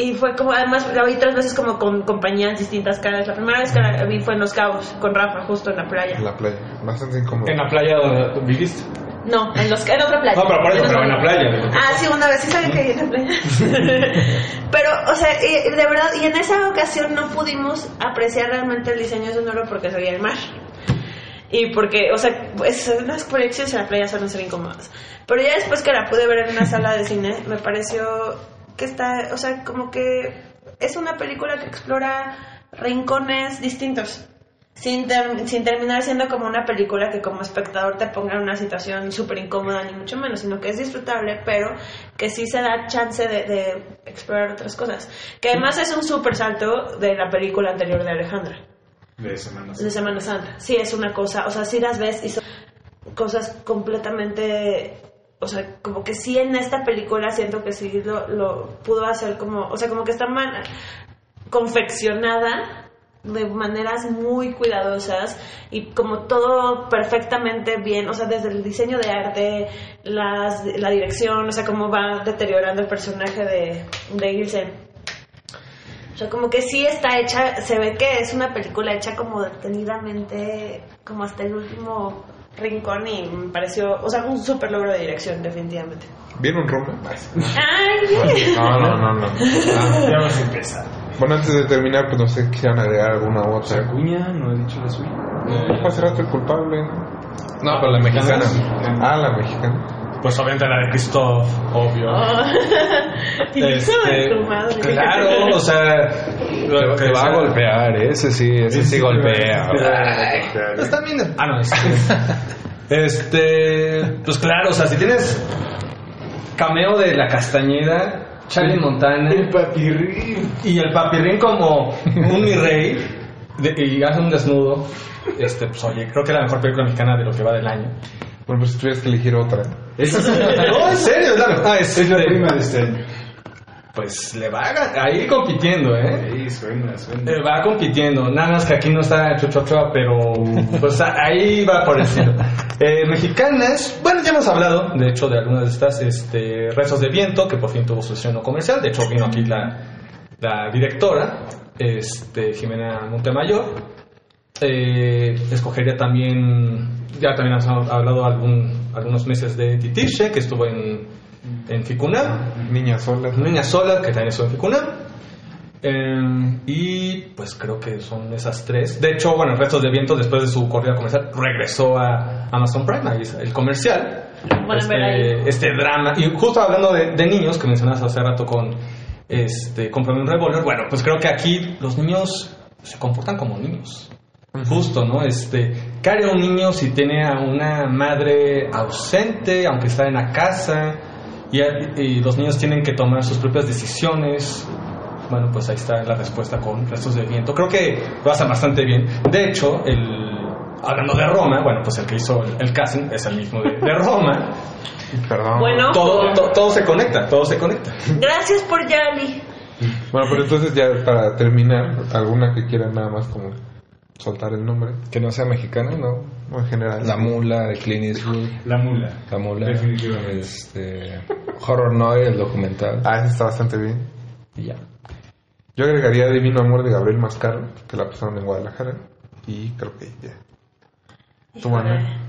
y fue como, además la vi tres veces como con compañías distintas vez. La primera vez que la vi fue en Los Cabos, con Rafa, justo en la playa. En la playa. Bastante incómodo. En la playa donde viviste. No, en, los, en otra playa. No, pero por eso, En pero en la playa. Ah, sí, una vez, sí sabía que en la playa. pero, o sea, de verdad, y en esa ocasión no pudimos apreciar realmente el diseño sonoro porque se veía el mar. Y porque, o sea, pues, las proyecciones en la playa suelen ser incómodas. Pero ya después que la pude ver en una sala de cine, me pareció que está, o sea, como que es una película que explora rincones distintos. Sin, ter- sin terminar siendo como una película que como espectador te ponga en una situación súper incómoda, ni mucho menos, sino que es disfrutable, pero que sí se da chance de, de explorar otras cosas. Que además es un súper salto de la película anterior de Alejandra De Semana de Semana Santa. Sí, es una cosa, o sea, sí las ves y son cosas completamente, o sea, como que sí en esta película siento que sí lo, pudo hacer como, o sea, como que está man- confeccionada de maneras muy cuidadosas y como todo perfectamente bien, o sea, desde el diseño de arte, las, la dirección, o sea, cómo va deteriorando el personaje de, de Ilse. O sea, como que sí está hecha, se ve que es una película hecha como detenidamente, como hasta el último rincón y me pareció, o sea, un súper logro de dirección, definitivamente. ¿Vieron Roma? ¡Ay! No, no, no, no. Ya vamos a empezar. Bueno, antes de terminar, pues no sé, quisieran agregar alguna otra. Acuña no he dicho la suya. Eh, Hace rato el culpable. No, pero la mexicana. Ah, la mexicana. Pues obviamente la de Christoph, obvio. De Este, tu madre. Claro, o sea, lo Te que va a golpear, ese sí, ese sí golpea. Pues también. Ah, no, este. este. Pues claro, o sea, si tienes cameo de la Castañeda, Charlie Montana. El papirrín. Y el papirrín como un mi rey. de- y hace un desnudo. Este, pues oye, creo que es la mejor película mexicana de lo que va del año. Bueno, pues si tuvieras que elegir otra. no, en serio, es la mejor. Ah, es, Es la este, prima de este año. Pues le va a, a ir compitiendo, ¿eh? Sí, suena, suena. Eh, va compitiendo, nada más que aquí no está Chucho Ochoa, pero pues ahí va por el. Eh, mexicanas, bueno, ya hemos hablado, de hecho, de algunas de estas, este, Rezos de Viento, que por fin tuvo su estreno comercial, de hecho vino aquí la, la directora, este, Jimena Montemayor. Eh, escogería también, ya también has hablado algún, algunos meses de Titirche, que estuvo en, en Ficunam. Niña sola. Niña sola, que también estuvo en Ficunam. Eh, y pues creo que son esas tres. De hecho, bueno, Restos de Viento, después de su corrida comercial, regresó a Amazon Prime, ahí es el comercial. Bueno. Este, este drama. Y justo hablando de, de niños, que mencionas hace rato con este, Cómprame un revólver, bueno, pues creo que aquí los niños se comportan como niños. Justo, ¿no? Este, ¿qué haría un niño si tiene a una madre ausente, aunque está en la casa, y, y los niños tienen que tomar sus propias decisiones? Bueno, pues ahí está la respuesta con restos de viento. Creo que lo hacen bastante bien. De hecho, el, hablando de Roma, bueno, pues el que hizo el, el casting es el mismo de, de Roma. Perdón. Bueno. Todo, to- todo se conecta, todo se conecta. Gracias por Yali. Bueno, pero entonces ya para terminar, alguna que quiera nada más como soltar el nombre. Que no sea mexicana, ¿no? O en general. La mula de Clint Eastwood. La mula. La mula. Definitivamente. Este, Horror Noir, el documental. Ah, ese está bastante bien. Y ya. Yo agregaría Divino Amor de Gabriel Mascaro, que la pasaron en Guadalajara. Y creo que ya. Tu Híjole. mana.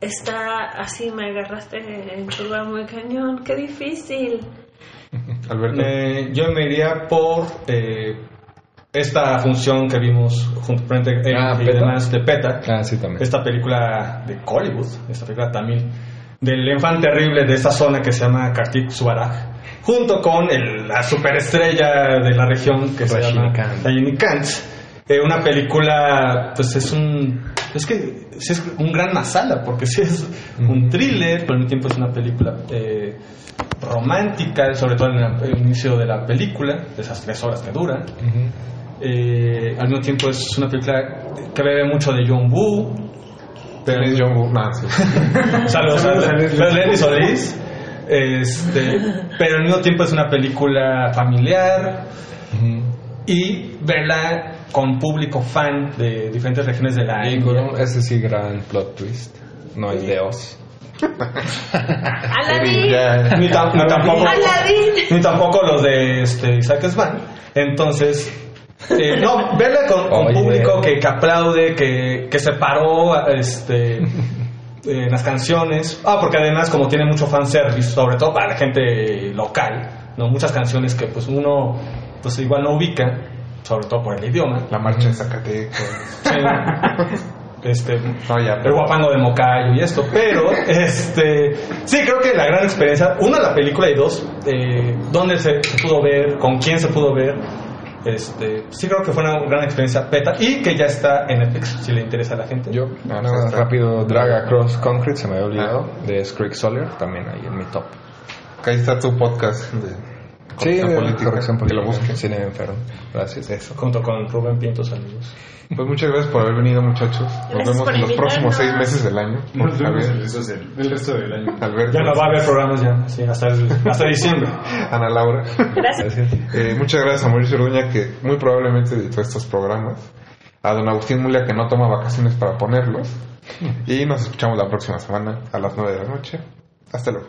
Está así, me agarraste en curva muy cañón. Qué difícil. Alberto. Me- yo me iría por eh, esta función que vimos junto frente eh, Ah, y demás de PETA. Ah, sí. Esta película de Hollywood, esta película también del infante terrible de esta zona que se llama Kartik Subaraj, junto con el- la superestrella de la región que se llama Rajinikanth. Rajinikanth. Eh, una película, pues es un. Es que es un gran masala, porque sí es un thriller, pero al mismo tiempo es una película eh, romántica, sobre todo en el inicio de la película, de esas tres horas que duran. Eh, al mismo tiempo es una película que bebe mucho de John Woo. Pero Es John Woo. No, sí. Saludos Saludos a Solís. Este, pero al mismo tiempo es una película familiar y verla con público fan de diferentes regiones de la Y India. con un- ese sí, gran plot twist. No el de Oz. Aladín. Ya. Ni, tam- ni tampoco, Aladín. ni tampoco los de este, Isaac Svan. Entonces, eh, no, verla con, con Oye. público que, que aplaude, que, que se paró este, en las canciones. Ah, porque además, como tiene mucho fanservice, sobre todo para la gente local, ¿no? muchas canciones que pues uno pues igual no ubica, sobre todo por el idioma. La marcha de Zacatecas. Sí. este el guapango de Mocayo y esto, pero este sí creo que la gran experiencia, una la película y dos, eh, dónde se pudo ver, con quién se pudo ver, este sí creo que fue una gran experiencia beta y que ya está en Netflix si le interesa a la gente. Yo nada más rápido Drag Across Concrete se me había olvidado de Scrick Sawyer también ahí en mi top. Acá está tu podcast de Sí, corrección política. corrección Que lo política. busquen. Cine enfermo. Gracias. Eso. Junto con Rubén Pinto, saludos. Pues muchas gracias por haber venido, muchachos. Nos Gracias vemos en los próximos seis meses del año. Nos vemos el resto del, el resto del año. Alberto. Ya no va a haber programas ya, sí, hasta, el- hasta diciembre. Ana Laura. Gracias. Eh, muchas gracias a Mauricio Orduña que muy probablemente editó estos programas. A don Agustín Mulia que no toma vacaciones para ponerlos. Y nos escuchamos la próxima semana a las 9 de la noche. Hasta luego.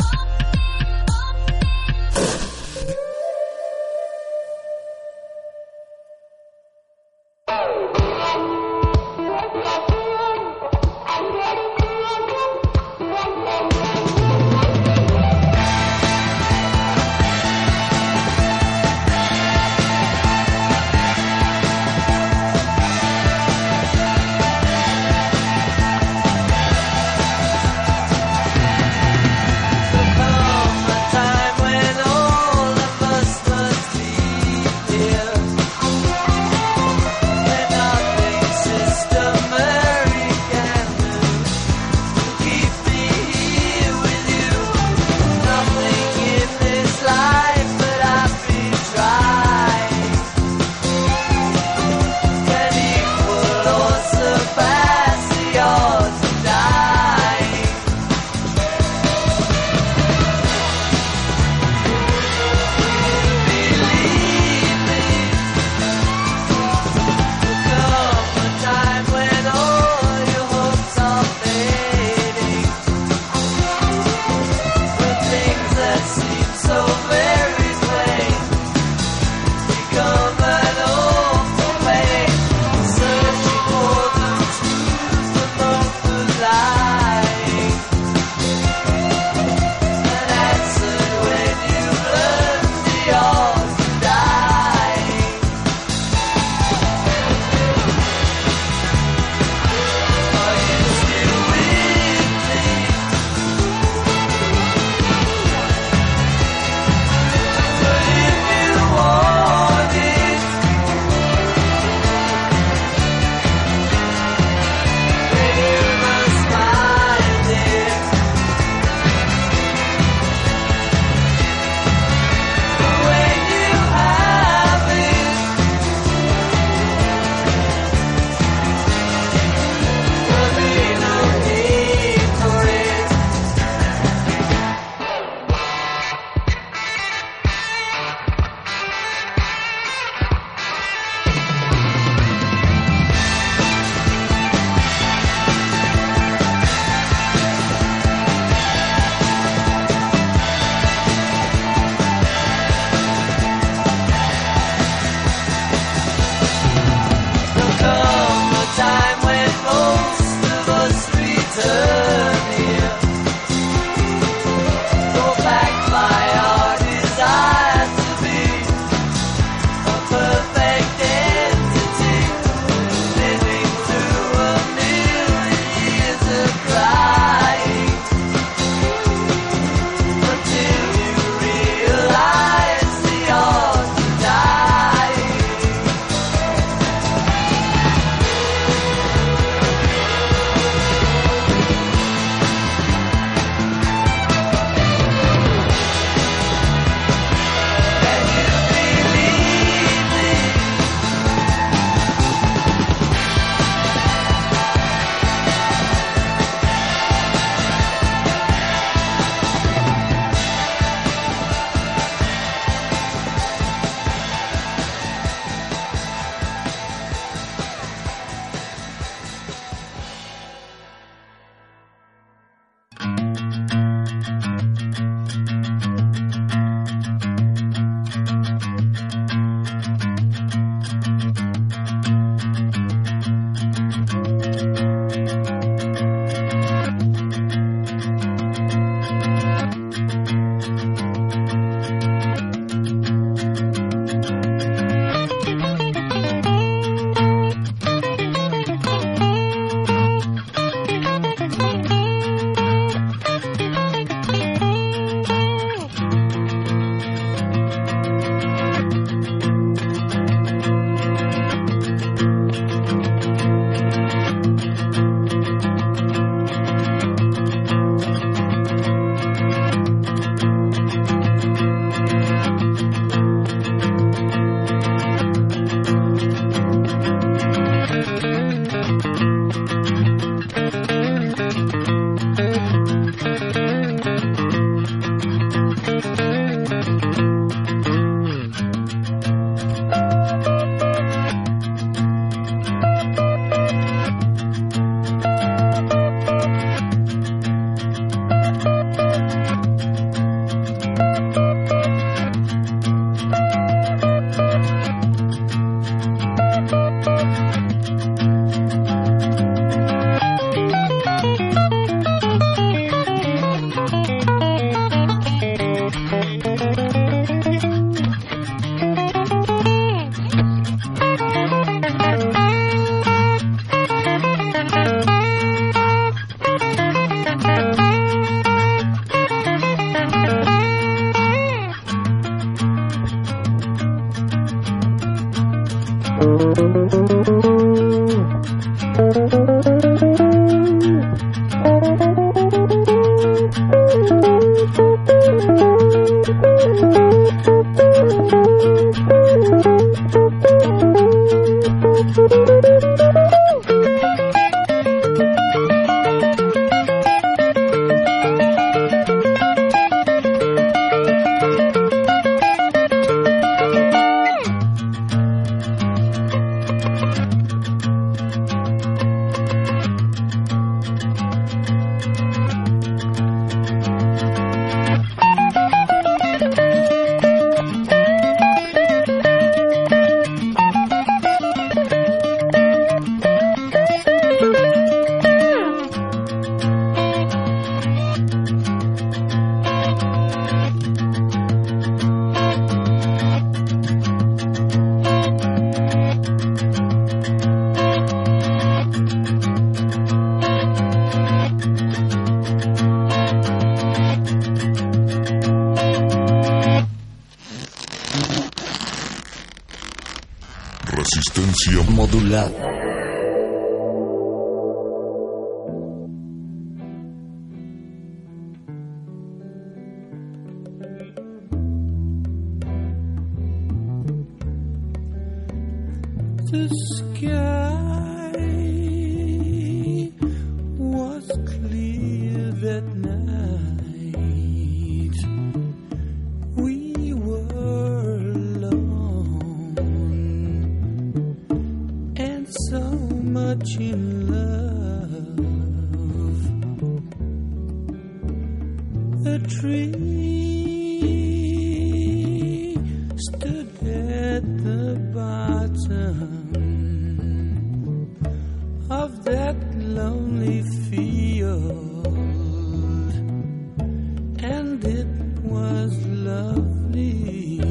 Was lovely.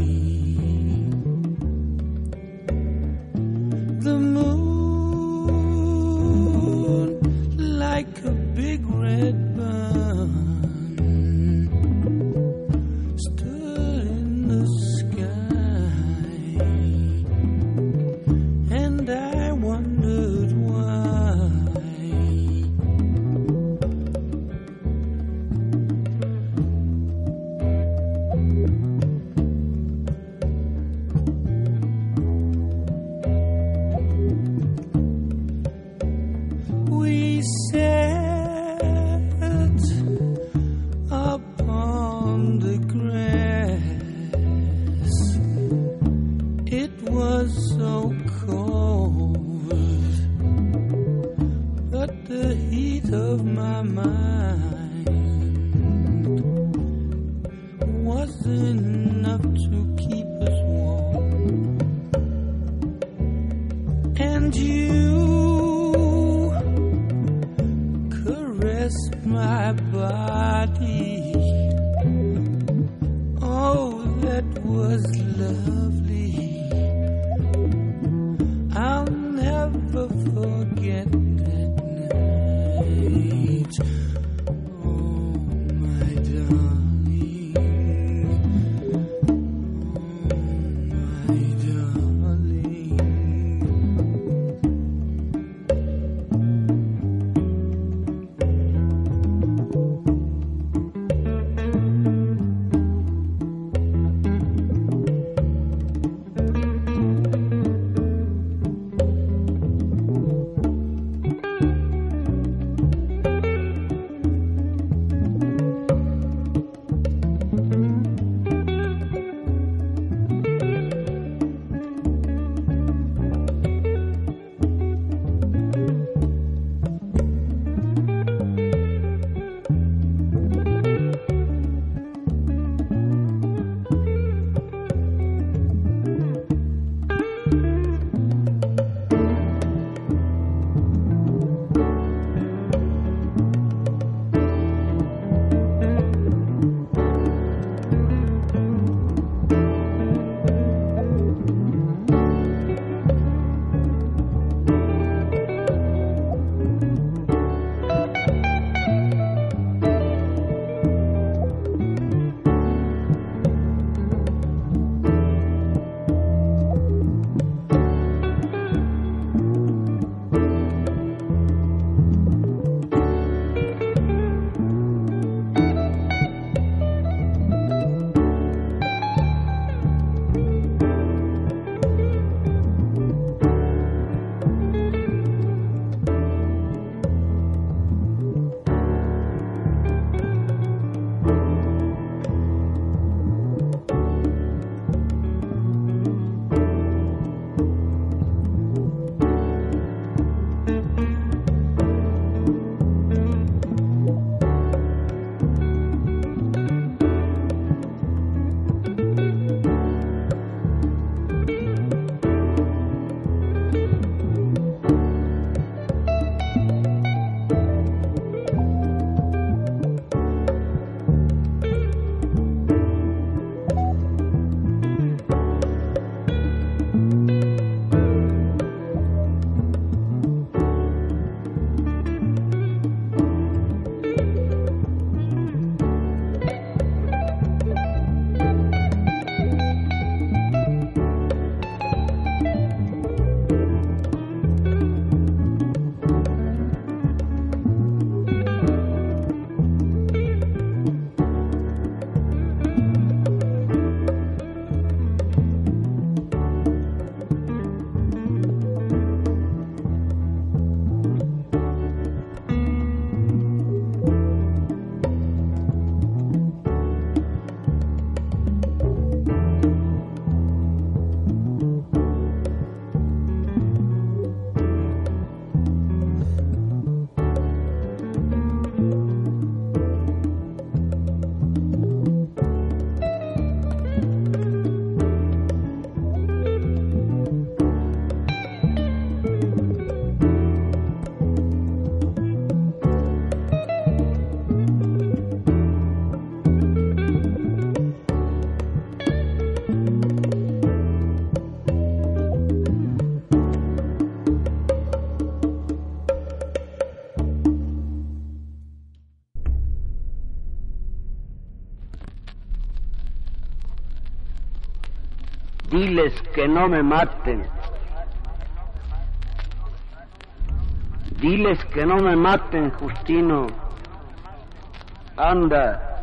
Que no me maten. Diles que no me maten, Justino. Anda,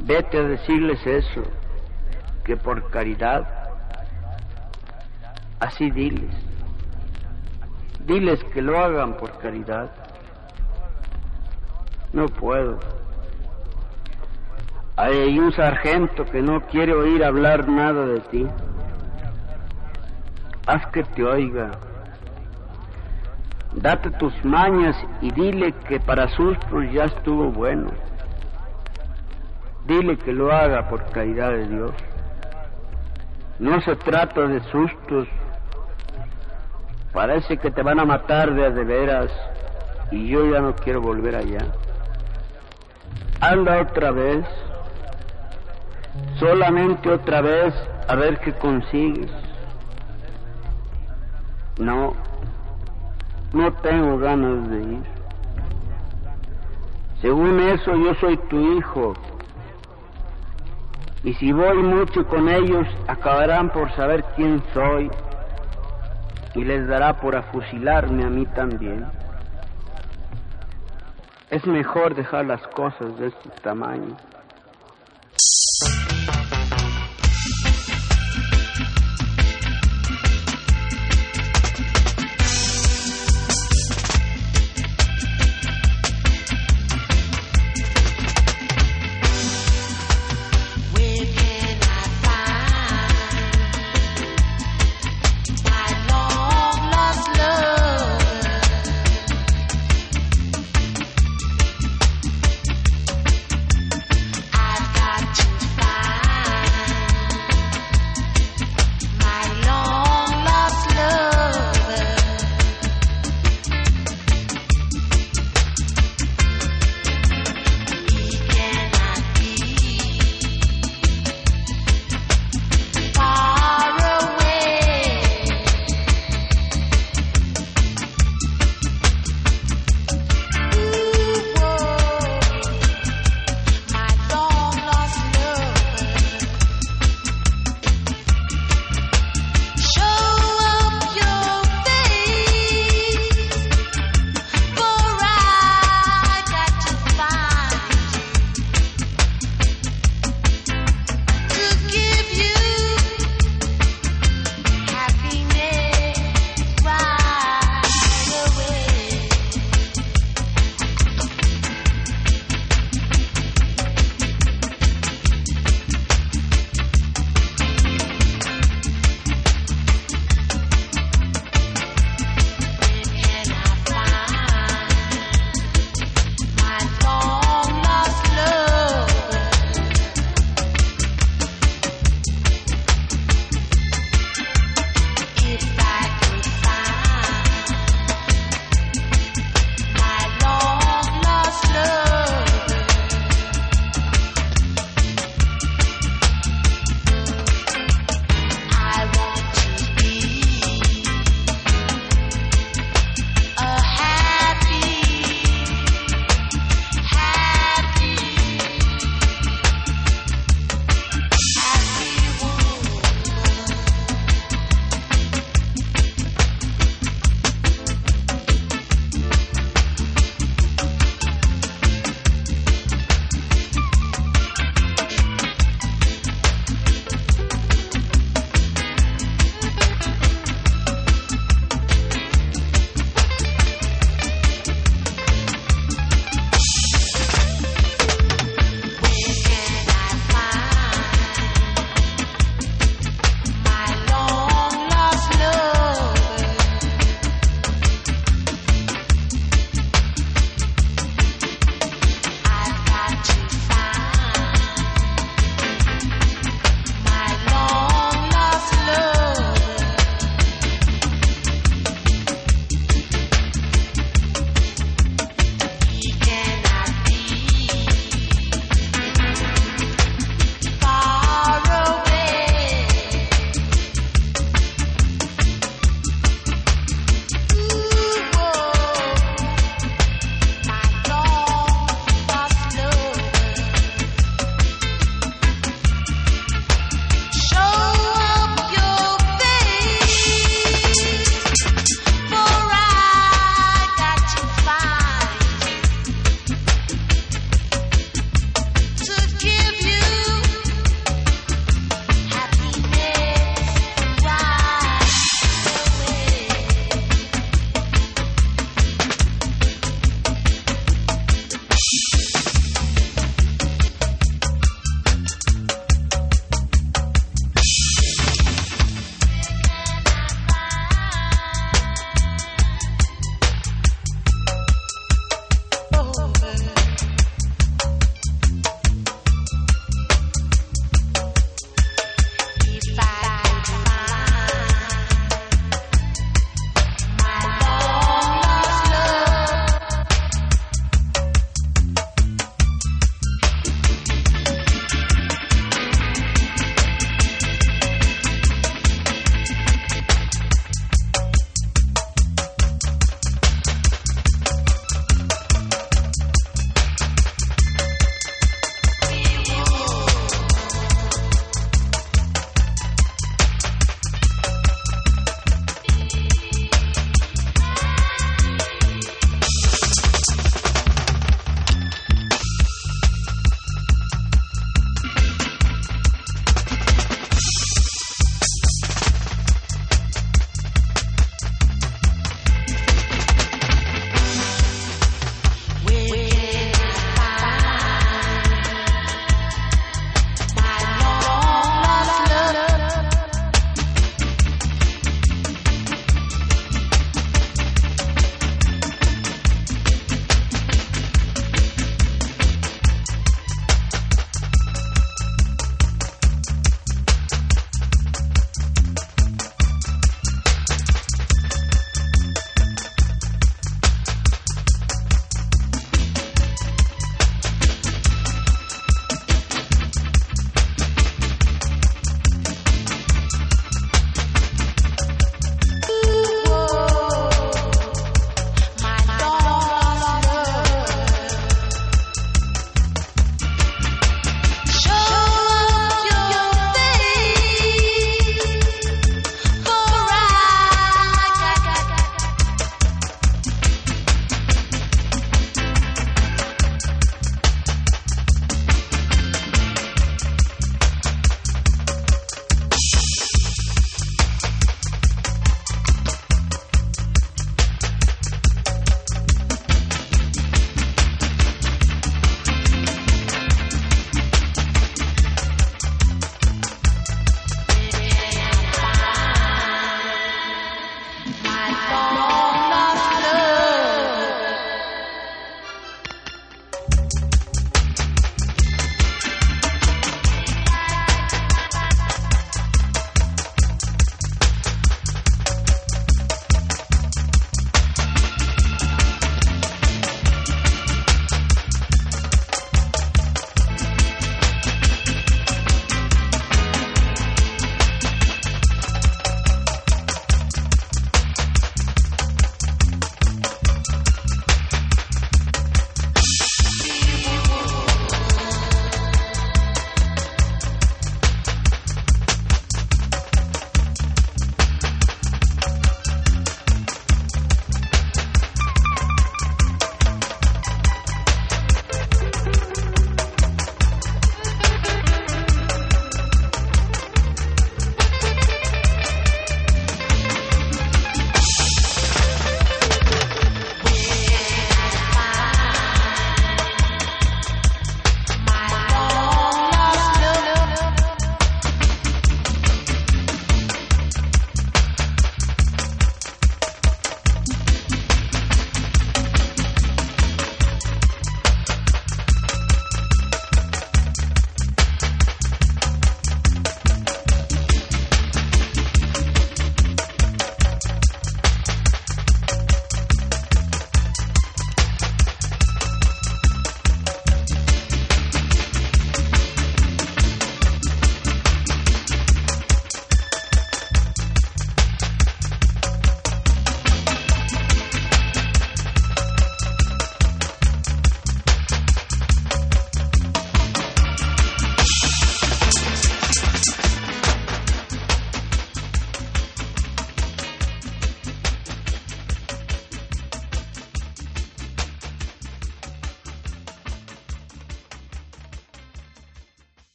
vete a decirles eso, que por caridad. Así diles. Diles que lo hagan por caridad. No puedo. Hay un sargento que no quiere oír hablar nada de ti. Haz que te oiga. Date tus mañas y dile que para sustos ya estuvo bueno. Dile que lo haga por caridad de Dios. No se trata de sustos. Parece que te van a matar de de veras y yo ya no quiero volver allá. Anda otra vez, solamente otra vez a ver qué consigues. No, no tengo ganas de ir. Según eso yo soy tu hijo. Y si voy mucho con ellos, acabarán por saber quién soy y les dará por afusilarme a mí también. Es mejor dejar las cosas de este tamaño.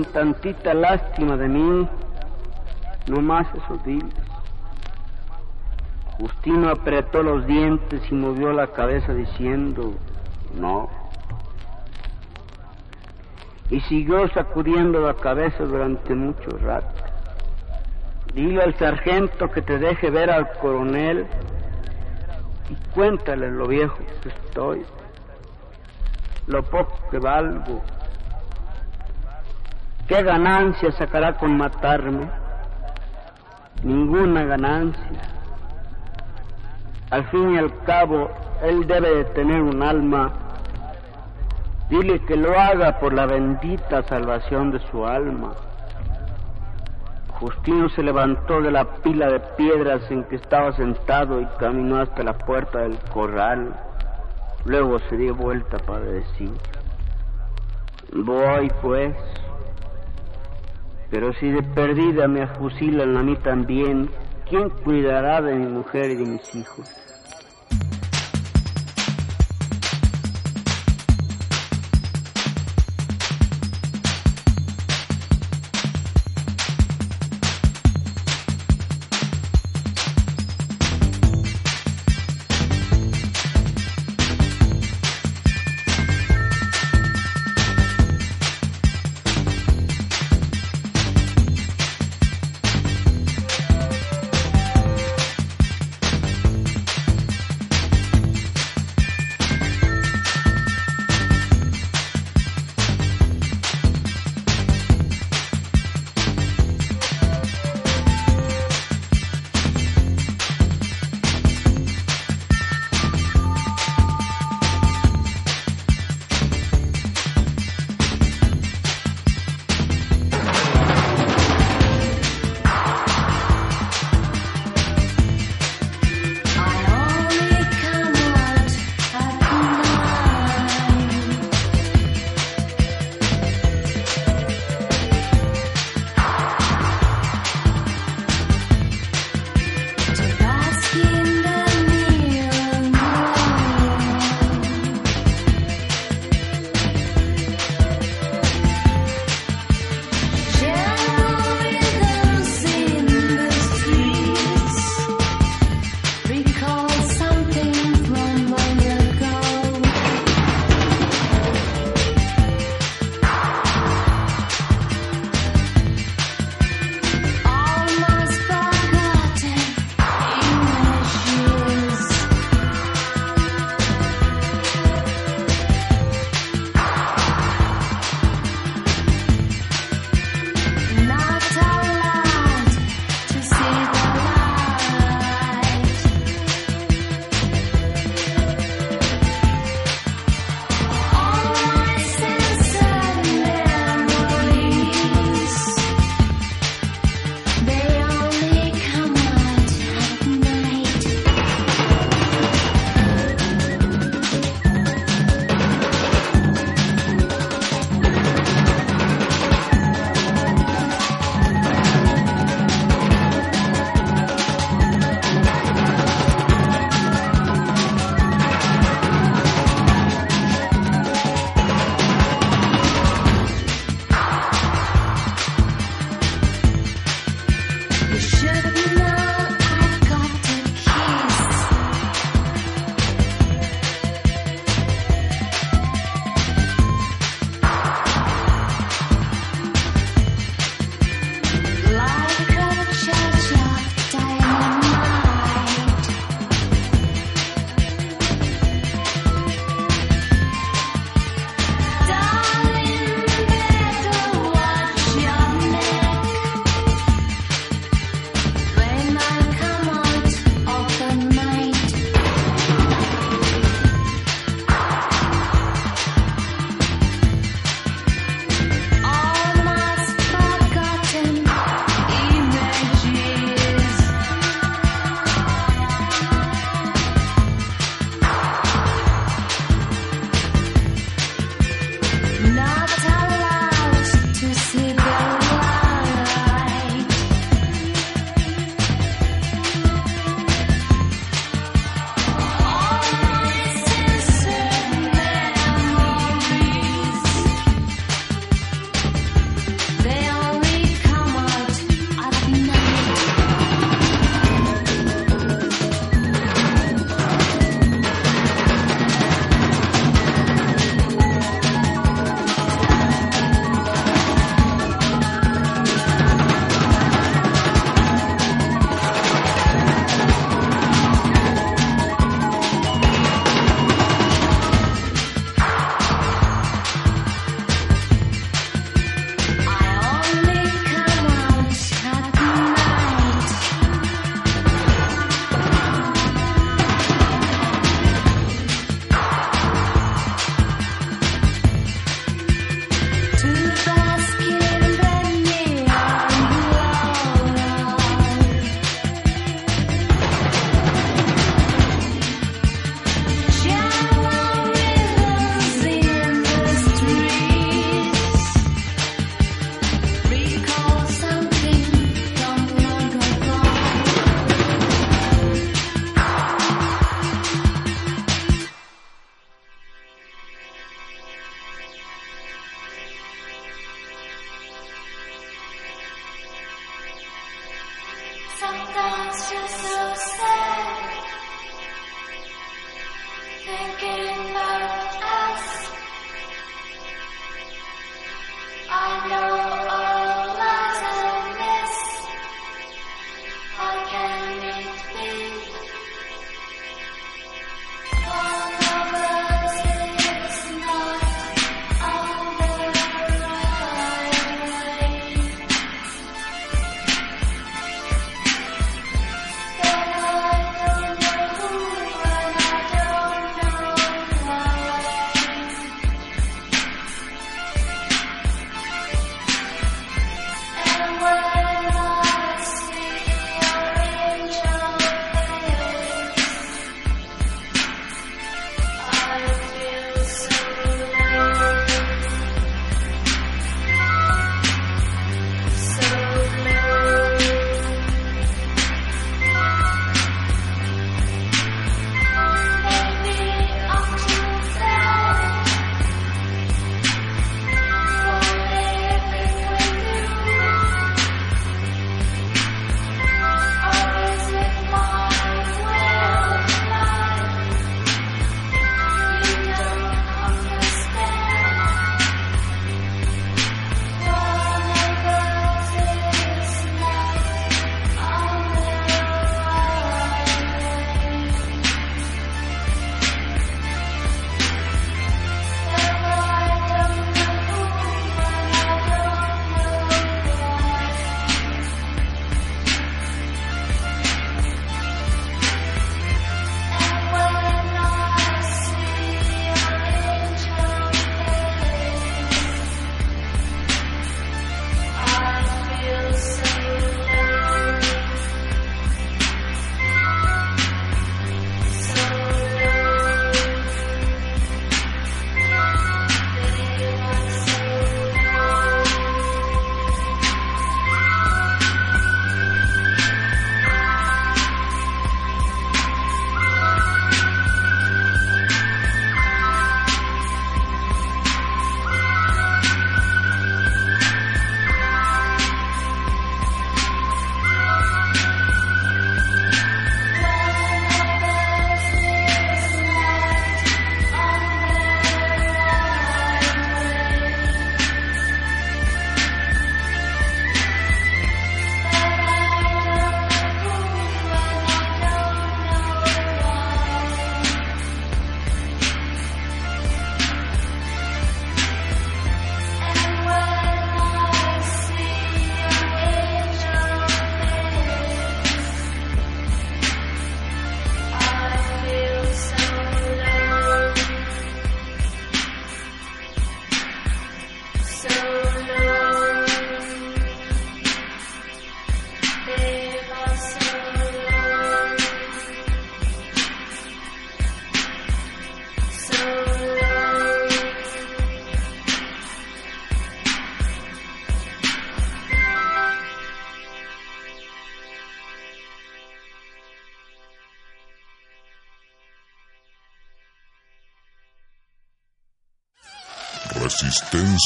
Tantita lástima de mí. No más eso, diles. Justino apretó los dientes y movió la cabeza diciendo, no. Y siguió sacudiendo la cabeza durante mucho rato. Dile al sargento que te deje ver al coronel y cuéntale lo viejo que estoy, lo poco que valgo. ¿Qué ganancia sacará con matarme? Ninguna ganancia. Al fin y al cabo, él debe de tener un alma. Dile que lo haga por la bendita salvación de su alma. Justino se levantó de la pila de piedras en que estaba sentado y caminó hasta la puerta del corral. Luego se dio vuelta para decir, voy pues, pero si de perdida me afusilan a mí también, ¿quién cuidará de mi mujer y de mis hijos?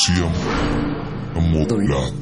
siempre modulada.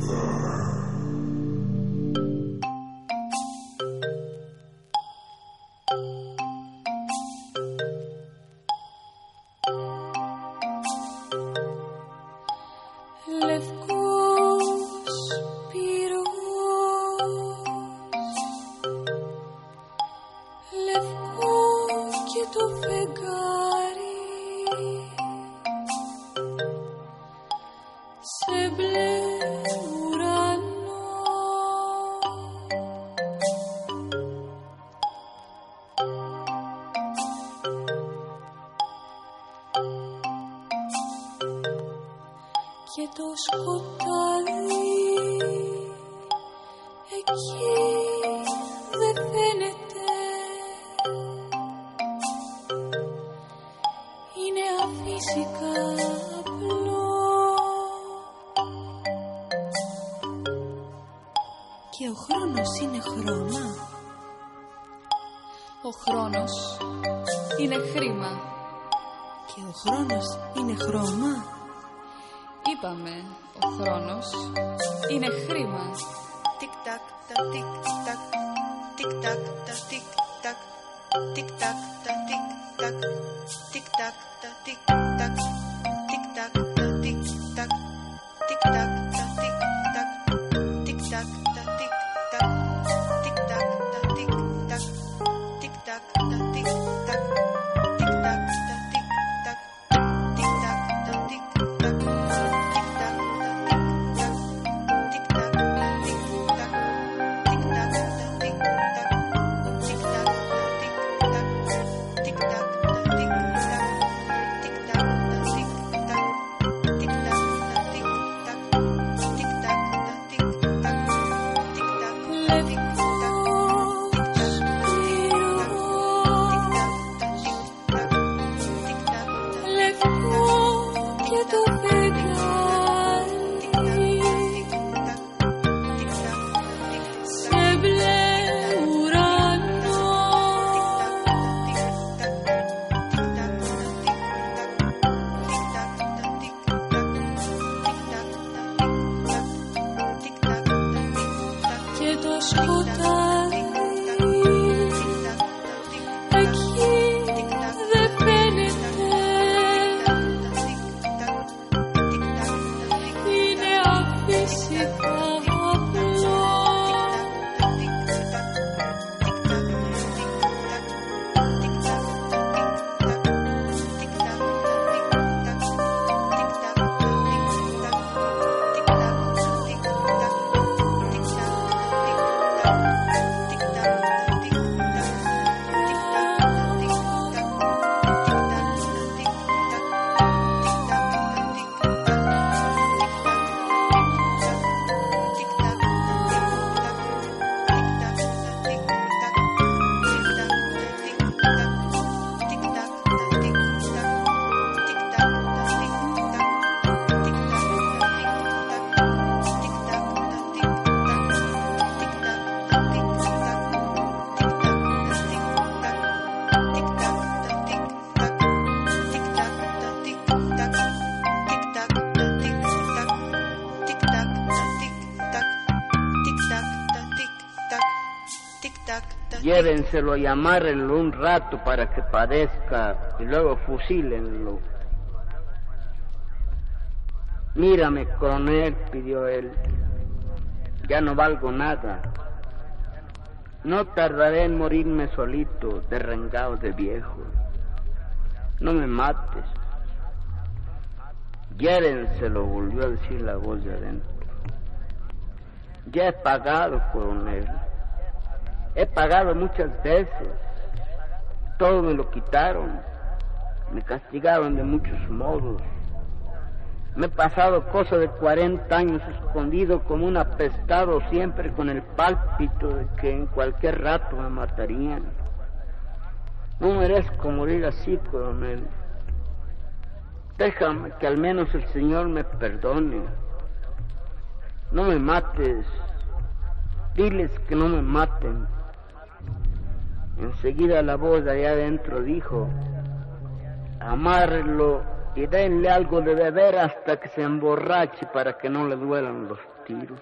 είναι χρήμα. Τικ τακ τα τικ τακ. Τικ τακ τα τικ τακ. Τικ τακ τα τικ τακ. Τικ τακ τα τικ τακ. Τικ τακ τα τικ τακ. Τικ τακ Llévenselo y amárrenlo un rato para que padezca y luego fusílenlo. Mírame, coronel, pidió él. Ya no valgo nada. No tardaré en morirme solito, derrengado de viejo. No me mates. Llévenselo, volvió a decir la voz de adentro. Ya he pagado, coronel. He pagado muchas veces. Todo me lo quitaron. Me castigaron de muchos modos. Me he pasado cosa de 40 años escondido como un apestado siempre con el pálpito de que en cualquier rato me matarían. No merezco morir así, coronel. Déjame que al menos el Señor me perdone. No me mates. Diles que no me maten. Enseguida la voz de allá adentro dijo, amárrelo y denle algo de beber hasta que se emborrache para que no le duelan los tiros.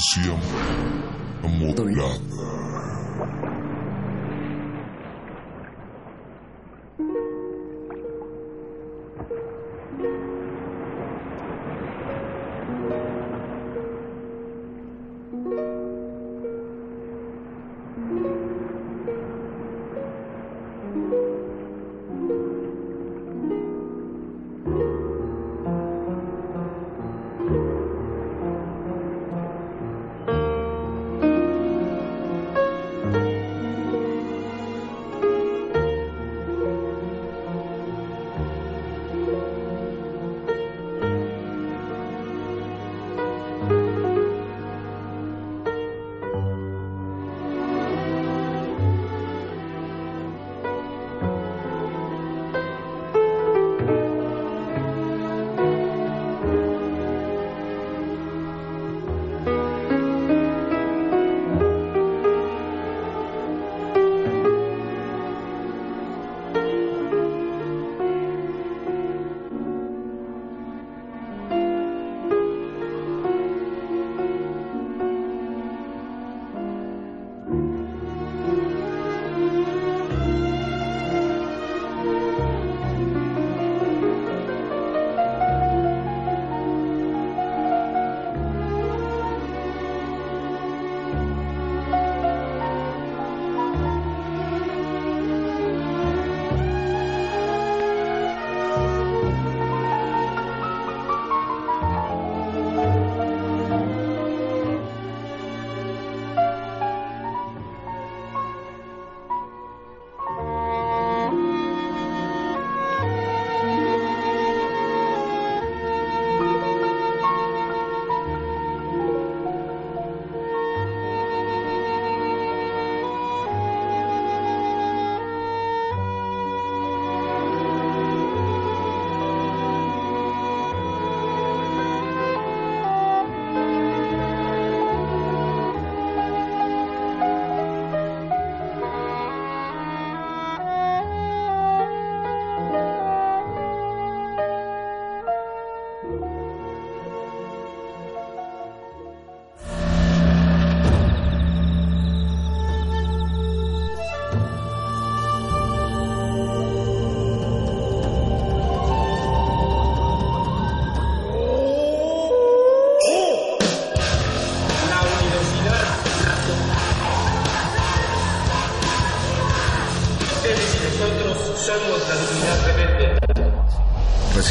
Resistencia modulada.